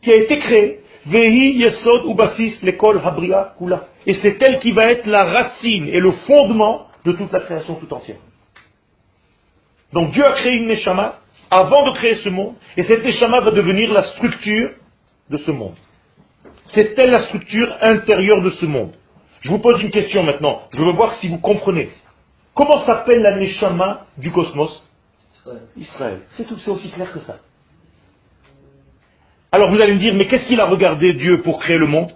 qui a été créée. Vehi Yesod Ubasis Lekol Habria Kula. Et c'est elle qui va être la racine et le fondement de toute la création tout entière. Donc Dieu a créé une Neshama avant de créer ce monde, et cette Neshama va devenir la structure de ce monde. C'est elle la structure intérieure de ce monde? Je vous pose une question maintenant, je veux voir si vous comprenez. Comment s'appelle la Neshama du cosmos? Israël. C'est tout, c'est aussi clair que ça. Alors vous allez me dire, mais qu'est-ce qu'il a regardé Dieu pour créer le monde?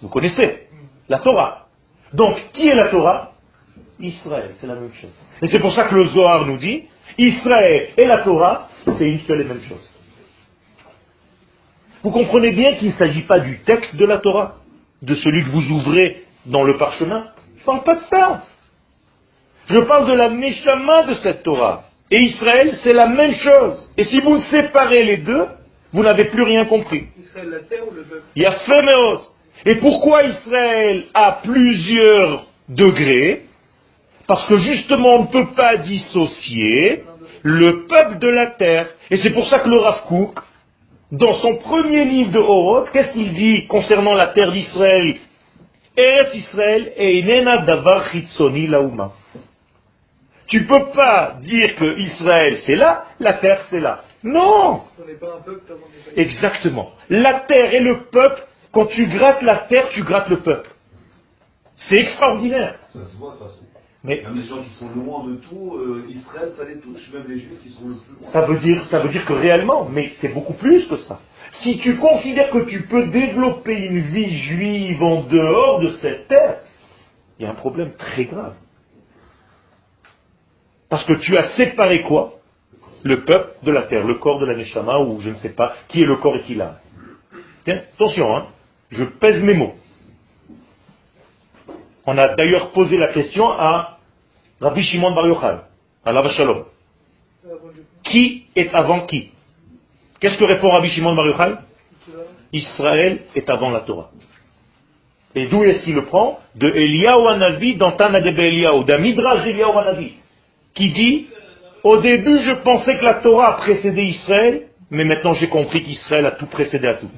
Vous connaissez la Torah. Donc, qui est la Torah? Israël, c'est la même chose. Et c'est pour ça que le Zohar nous dit, Israël et la Torah, c'est une seule et même chose. Vous comprenez bien qu'il ne s'agit pas du texte de la Torah, de celui que vous ouvrez dans le parchemin? Je ne parle pas de ça. Je parle de la Neshama de cette Torah. Et Israël, c'est la même chose. Et si vous séparez les deux, vous n'avez plus rien compris. Israël, la terre ou le peuple Il y a Féméos. Et pourquoi Israël a plusieurs degrés? Parce que justement, on ne peut pas dissocier le peuple de la terre. Et c'est pour ça que le Rav Kook, dans son premier livre de Horoth, qu'est-ce qu'il dit concernant la terre d'Israël? Eretz Israël et Inena Davar Chitzoni Lauma. Tu peux pas dire que Israël c'est là, la terre c'est là. Non On n'est pas un peuple avant d'être- Exactement. La terre et le peuple, quand tu grattes la terre, tu grattes le peuple. C'est extraordinaire. Ça se voit de toute façon. Mais Même les gens qui sont loin de tout, euh, Israël, ça les touche, même les juifs qui sont le plus loin. ça veut dire, ça veut dire que réellement, mais c'est beaucoup plus que ça. Si tu considères que tu peux développer une vie juive en dehors de cette terre, il y a un problème très grave. Parce que tu as séparé quoi? Le peuple de la terre, le corps de la Neshama, ou je ne sais pas, qui est le corps et qui l'âme. Tiens, attention, hein, je pèse mes mots. On a d'ailleurs posé la question à Rabbi Shimon Bar Yochai, à Lava Shalom. Qui est avant qui? Qu'est-ce que répond Rabbi Shimon Bar Yochai? Israël est avant la Torah. Et d'où est-ce qu'il le prend? De Eliyahu Hanavi dans Tana de Eliyahu, d'un Midrash d'Eliyahu qui dit Au début, je pensais que la Torah a précédé Israël, mais maintenant j'ai compris qu'Israël a tout précédé à tout.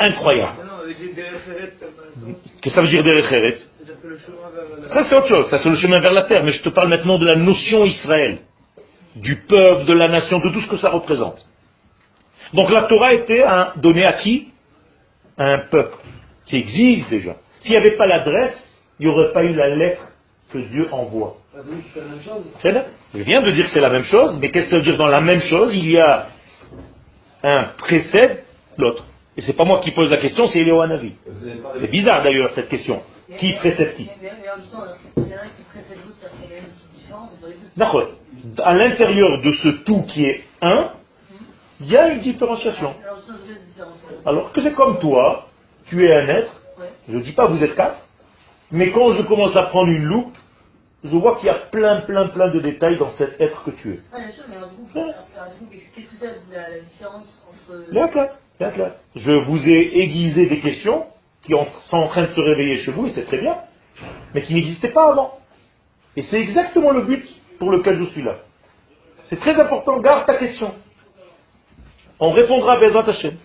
Incroyable. Qu'est-ce que ça veut dire Derech. Ça c'est autre chose, ça c'est le chemin vers la terre, mais je te parle maintenant de la notion Israël, du peuple, de la nation, de tout ce que ça représente. Donc la Torah était donnée à qui? À un peuple qui existe déjà. S'il n'y avait pas l'adresse, il n'y aurait pas eu la lettre que Dieu envoie. Ah oui, c'était la même chose. C'est là Je viens de dire que c'est la même chose, mais qu'est-ce que ça veut dire dans la même chose Il y a un précède l'autre. Et c'est pas moi qui pose la question, c'est Eliyahu Hanavi. C'est bizarre d'ailleurs cette question. Qui précède qui? D'accord. À l'intérieur de ce tout qui est un, il y a une différenciation. Alors, que c'est comme toi, tu es un être, je ne dis pas vous êtes quatre, mais quand je commence à prendre une loupe, je vois qu'il y a plein, plein, plein de détails dans cet être que tu es. Ah, bien sûr, mais coup, qu'est-ce que c'est la, la différence entre. Là, là, là, là. Je vous ai aiguisé des questions qui sont en train de se réveiller chez vous, et c'est très bien, mais qui n'existaient pas avant. Et c'est exactement le but pour lequel je suis là. C'est très important, garde ta question. On répondra à Bezat Hashem.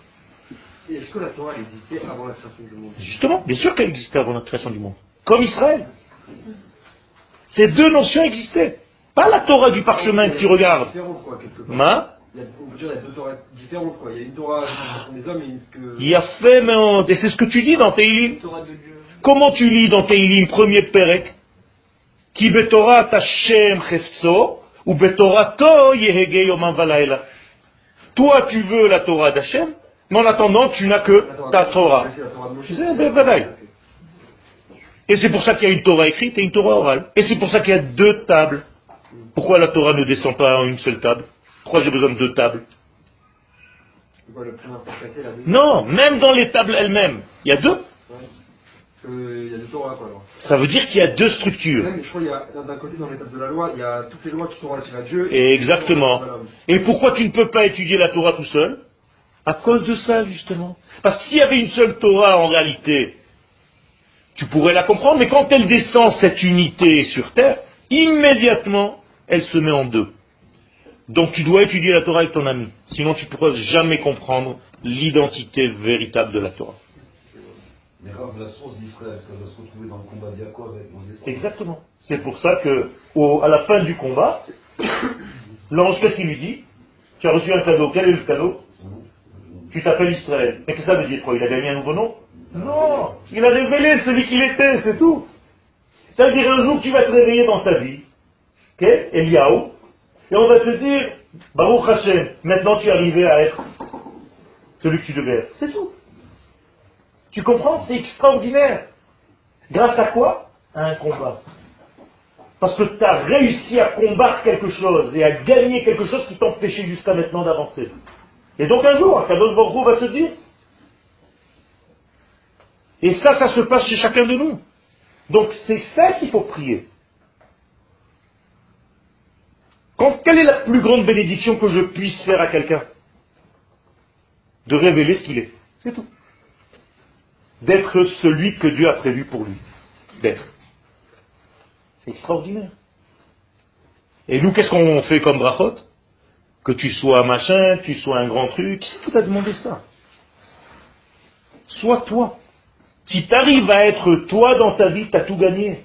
Est-ce que la Torah existait avant la création du monde? Justement, bien sûr qu'elle existait avant la création du monde. Comme Israël. Ces deux notions existaient. Pas la Torah du parchemin que tu regardes. Quoi, Il y a, a deux Torahs différentes quoi. Il y a une Torah qui des hommes et une que. il y a fait, mais on- et c'est ce que tu dis dans Teilim. Comment tu lis dans Teilim, premier Pérec Ki betorat Hashem chefso, ou betorato yehege yomam valayla. Toi, tu veux la Torah d'Hachem, mais en attendant, tu n'as que ta Torah. Et c'est pour ça qu'il y a une Torah écrite et une Torah orale. Et c'est pour ça qu'il y a deux tables. Pourquoi la Torah ne descend pas en une seule table? Pourquoi j'ai besoin de deux tables? Non, même dans les tables elles-mêmes, il y a deux? Il y a deux Torah, quoi, alors. Ça veut dire qu'il y a deux structures. Même, je crois qu'il y a, d'un côté, dans l'étape de la loi, il y a toutes les lois qui sont relatives à Dieu. Exactement. Et pourquoi tu ne peux pas étudier la Torah tout seul? À cause de ça, justement. Parce que s'il y avait une seule Torah, en réalité, tu pourrais la comprendre, mais quand elle descend, cette unité sur terre, immédiatement, elle se met en deux. Donc tu dois étudier la Torah avec ton ami. Sinon tu ne pourras jamais comprendre l'identité véritable de la Torah. Mais la source d'Israël, ça va se retrouver dans le combat d'Yaakov avec Moses. Exactement. C'est pour ça que, au- à la fin du combat, l'ange, qu'est-ce qu'il lui dit? Tu as reçu un cadeau. Quel est le cadeau? Tu t'appelles Israël. Mais qu'est-ce que ça veut dire quoi? Il a gagné un nouveau nom? Non Il a révélé celui qu'il était, c'est tout. Ça veut dire un jour tu vas te réveiller dans ta vie, ok Eliaou, et on va te dire, Baruch Hashem, maintenant tu es arrivé à être celui que tu devais être. C'est tout. Tu comprends? C'est extraordinaire. Grâce à quoi? À un combat. Parce que tu as réussi à combattre quelque chose et à gagner quelque chose qui t'empêchait jusqu'à maintenant d'avancer. Et donc un jour, Kadosh Baruch va te dire. Et ça, ça se passe chez chacun de nous. Donc c'est ça qu'il faut prier. Quelle est la plus grande bénédiction que je puisse faire à quelqu'un? De révéler ce qu'il est. C'est tout d'être celui que Dieu a prévu pour lui d'être. C'est extraordinaire. Et nous, qu'est-ce qu'on fait comme brachot? Que tu sois machin, que tu sois un grand truc. Qui t'a demandé ça Sois toi. Si tu arrives à être toi dans ta vie, tu as tout gagné.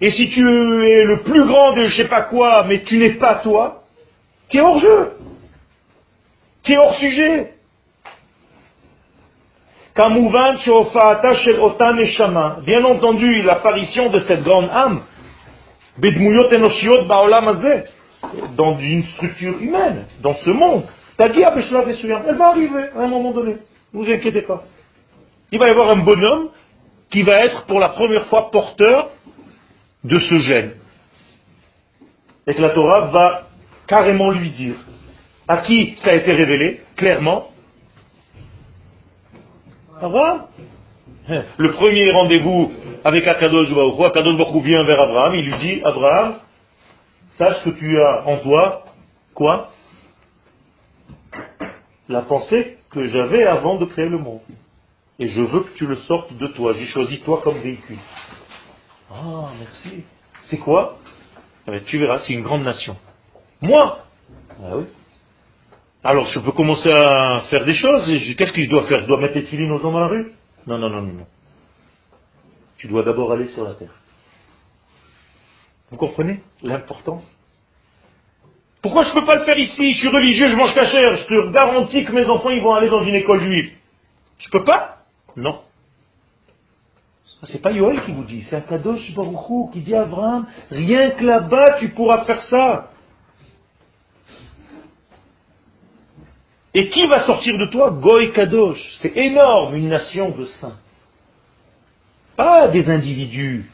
Et si tu es le plus grand de je sais pas quoi, mais tu n'es pas toi, tu es hors jeu. Tu es hors sujet. Bien entendu, l'apparition de cette grande âme, dans une structure humaine, dans ce monde, tagia b'shlav mesuyam. elle va arriver à un moment donné. Ne vous inquiétez pas. Il va y avoir un bonhomme qui va être pour la première fois porteur de ce gène. Et que la Torah va carrément lui dire à qui ça a été révélé, clairement Abraham. Le premier rendez-vous avec Akadosh Baruch Akadosh Baruch vient vers Abraham, il lui dit, Abraham, sache que tu as en toi, quoi? La pensée que j'avais avant de créer le monde. Et je veux que tu le sortes de toi. J'ai choisi toi comme véhicule. Ah, merci. C'est quoi? Eh bien, Tu verras, c'est une grande nation. Moi Ah oui. Alors, je peux commencer à faire des choses. Qu'est-ce que je dois faire? Je dois mettre les filines aux gens dans la rue? Non, non, non, non, non. Tu dois d'abord aller sur la terre. Vous comprenez l'importance? Pourquoi je ne peux pas le faire ici? Je suis religieux, je mange cachère. Je te garantis que mes enfants ils vont aller dans une école juive. Je peux pas? Non. C'est pas Yoel qui vous dit, c'est un Kadosh Baruch Hu qui dit à Abraham, rien que là-bas tu pourras faire ça. Et qui va sortir de toi? Goy Kadosh. C'est énorme, une nation de saints. Pas des individus.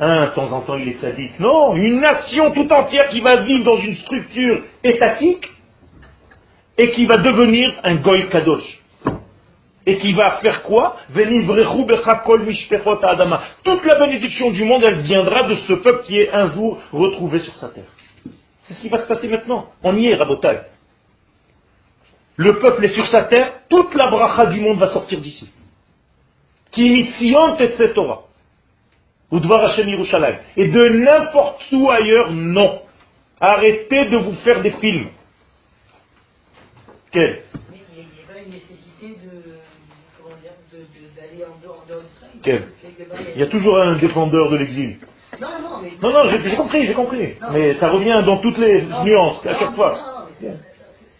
Un, de temps en temps, il est sadique. Non, une nation tout entière qui va vivre dans une structure étatique et qui va devenir un Goy Kadosh. Et qui va faire quoi? Toute la bénédiction du monde, elle viendra de ce peuple qui est un jour retrouvé sur sa terre. C'est ce qui va se passer maintenant. On y est, Rabotai. Le peuple est sur sa terre, toute la bracha du monde va sortir d'ici. Qui mitzion et Torah. Ou Hashem Yerushalayim. Et de n'importe où ailleurs, non. Arrêtez de vous faire des films. Quel? Mais il n'y a pas une nécessité de. Comment dire de- de- D'aller en dehors, d'Israël. Quel? Il y a toujours un défendeur de l'exil. Non, non, mais. Non, non, j'ai compris, j'ai compris. Non. Mais ça revient dans toutes les nuances, à non, chaque fois. Non, non, mais c'est-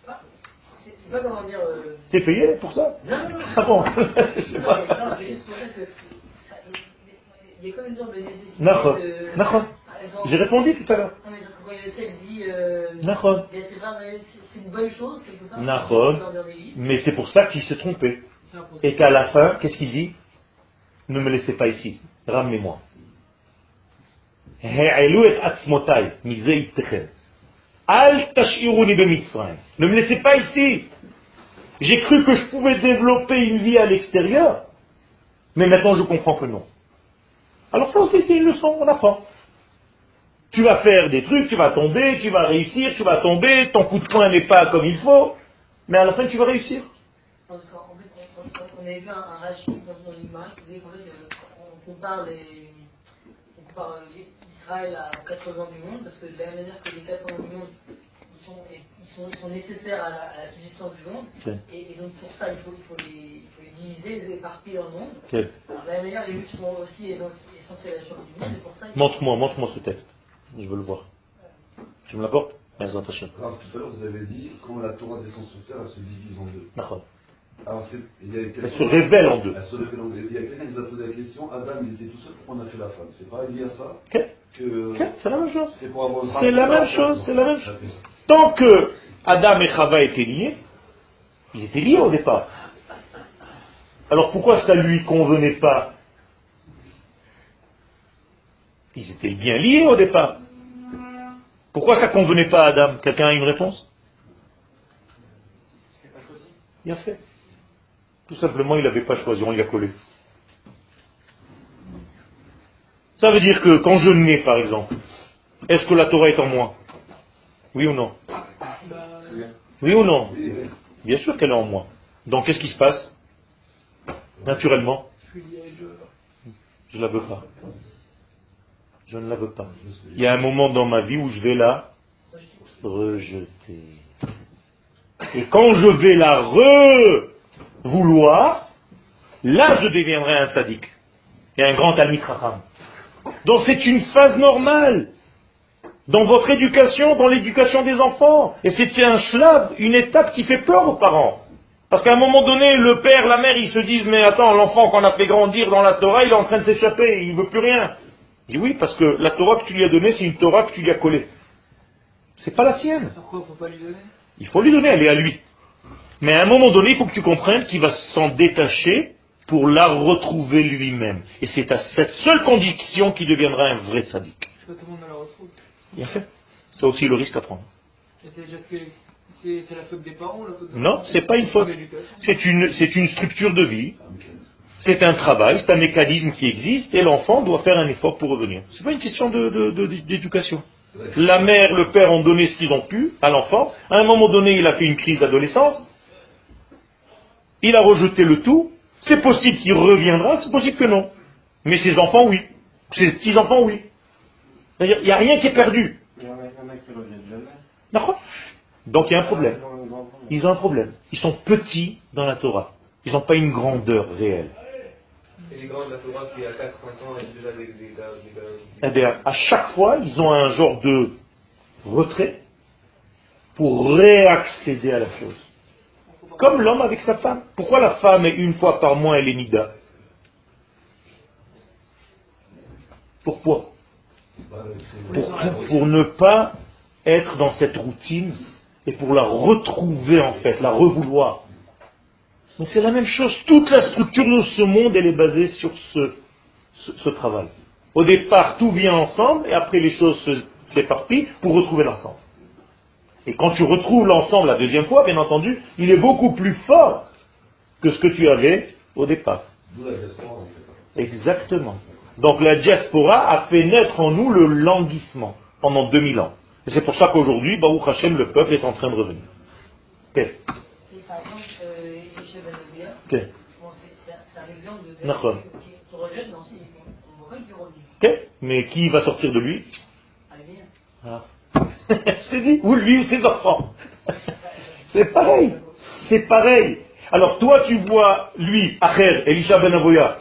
c'est c'est pas comment dire. Euh... T'es payé pour ça Non, non, non. Ah bon Je sais pas. Non, c'est juste pour ça que. Il y a comme une sorte de nécessité. Nachon. Nachon. J'ai répondu tout à l'heure. Non, mais quand le sel dit. Euh... Nachon. C'est une bonne chose, quelque part. Nachon. Mais c'est pour ça qu'il s'est trompé. Et qu'à la fin, qu'est-ce qu'il dit? Ne me laissez pas ici. Ramenez-moi. Ne me laissez pas ici. J'ai cru que je pouvais développer une vie à l'extérieur, mais maintenant je comprends que non. Alors ça aussi c'est une leçon, on apprend. Tu vas faire des trucs, tu vas tomber, tu vas réussir, tu vas tomber, ton coup de poing n'est pas comme il faut, mais à la fin tu vas réussir. Parce qu'en fait, on, on- on avait vu un, un rachis dans son image qui disait qu'en fait, euh, euh, 80 du monde, parce que de la même manière que les 80 du monde, sont, ils sont, ils sont nécessaires à la, à la subsistance du monde, et, et donc pour ça, il faut, il faut, les, il faut les diviser, les éparpiller dans le monde. Ok. Alors, de la même manière, les luttes sont aussi essentielles à la survie du monde, et pour ça, il faut- Montre-moi, montre-moi ce texte. Je veux le voir. Tu me l'apportes? Merci. Alors, tout à l'heure, vous avez dit, quand la Torah descend sur terre, elle se divise en deux. D'accord. Alors, c'est- il y a quelqu'un- Elle se révèle en deux. Elle se révèle en deux. Il y a quelqu'un qui nous a posé la question Adam, il était tout seul, pourquoi on a fait la femme? C'est pas lié à ça Ok. que. Ok, C'est la même chose. C'est la femme. même chose, c'est la même chose. Tant que Adam et Chava étaient liés, ils étaient liés au départ. Alors pourquoi ça lui convenait pas Ils étaient bien liés au départ. Pourquoi ça convenait pas à Adam? Quelqu'un a une réponse? Bien fait. Tout simplement, il n'avait pas choisi, on lui a collé. Ça veut dire que quand je nais, par exemple, est-ce que la Torah est en moi? Oui ou non Oui ou non. Bien sûr qu'elle est en moi. Donc qu'est-ce qui se passe Naturellement, je ne la veux pas. Je ne la veux pas. Il y a un moment dans ma vie où je vais la rejeter. Et quand je vais la re-vouloir, là je deviendrai un tzaddik. Et un grand Chacham. Donc c'est une phase normale dans votre éducation, dans l'éducation des enfants. Et c'est un schlab, une étape qui fait peur aux parents. Parce qu'à un moment donné, le père, la mère, ils se disent, mais attends, l'enfant qu'on a fait grandir dans la Torah, il est en train de s'échapper, il veut plus rien. Je dis oui, parce que la Torah que tu lui as donnée, c'est une Torah que tu lui as collée. C'est pas la sienne. Pourquoi faut pas lui donner? Il faut lui donner, elle est à lui. Mais à un moment donné, il faut que tu comprennes qu'il va s'en détacher pour la retrouver lui-même. Et c'est à cette seule condition qu'il deviendra un vrai sadique. Tout le monde ne la retrouve. Bien fait. C'est aussi le risque à prendre. C'est la faute des parents ou la faute de Non, c'est pas une faute. C'est une, structure de vie. C'est un travail, c'est un mécanisme qui existe et l'enfant doit faire un effort pour revenir. C'est pas une question de- de- de- d'éducation. La mère, le père ont donné ce qu'ils ont pu à l'enfant. À un moment donné, il a fait une crise d'adolescence. Il a rejeté le tout. C'est possible qu'il reviendra, c'est possible que non. Mais ses enfants, oui. Ses petits-enfants, oui. Il n'y a rien qui est perdu. Il y en a, il y en a qui reviennent jamais. D'accord Donc il y a un problème. Ils ont un problème. Ils ont un problème. Ils sont petits dans la Torah. Ils n'ont pas une grandeur réelle. Et les grands de la Torah qui à 4-5 ans ont déjà des, des, gars- des gars- Eh bien, à chaque fois, ils ont un genre de retrait pour réaccéder à la chose. Comme l'homme avec sa femme. Pourquoi la femme est une fois par mois, elle est nida? Pourquoi Pour, pour ne pas être dans cette routine et pour la retrouver en fait, la revouloir. Mais c'est la même chose. Toute la structure de ce monde, elle est basée sur ce, ce, ce travail. Au départ, tout vient ensemble et après les choses se- s'éparpillent pour retrouver l'ensemble. Et quand tu retrouves l'ensemble la deuxième fois, bien entendu, il est beaucoup plus fort que ce que tu avais au départ. Exactement. Donc la diaspora a fait naître en nous le languissement pendant 2000 ans. Et c'est pour ça qu'aujourd'hui, Baruch Hashem, le peuple est en train de revenir. Et par exemple, euh, bon, c'est- un- exemple de qui, rejette dans ses. Mais qui va sortir de lui? Ah. Je t'ai dit, ou lui ou ses enfants. C'est pareil. C'est pareil. Alors toi, tu vois lui, Acher, Elisha Ben Avoya,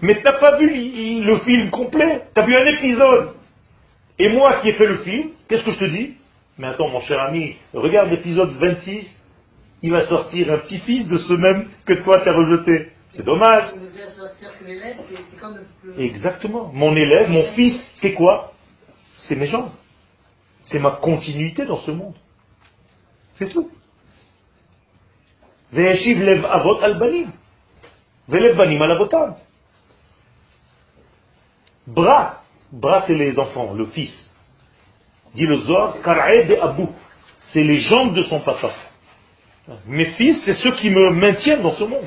mais t'as pas vu le film complet? T'as vu un épisode? Et moi qui ai fait le film, qu'est-ce que je te dis? Mais attends, mon cher ami, regarde l'épisode 26 il va sortir un petit-fils de ce même que toi tu as rejeté. C'est dommage. Exactement. Mon élève, mon fils, c'est quoi? C'est mes jambes. C'est ma continuité dans ce monde. C'est tout. lev avot al banim. banim al Bras. Bras, c'est les enfants, le fils. Dit le Zohar, de abou. C'est les jambes de son papa. Mes fils, c'est ceux qui me maintiennent dans ce monde.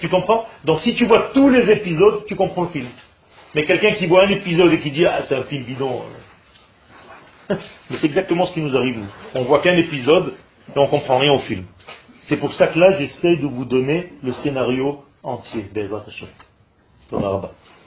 Tu comprends? Donc si tu vois tous les épisodes, tu comprends le film. Mais quelqu'un qui voit un épisode et qui dit Ah, c'est un film bidon. Mais c'est exactement ce qui nous arrive. On voit qu'un épisode et on comprend rien au film. C'est pour ça que là, j'essaie de vous donner le scénario entier des Ton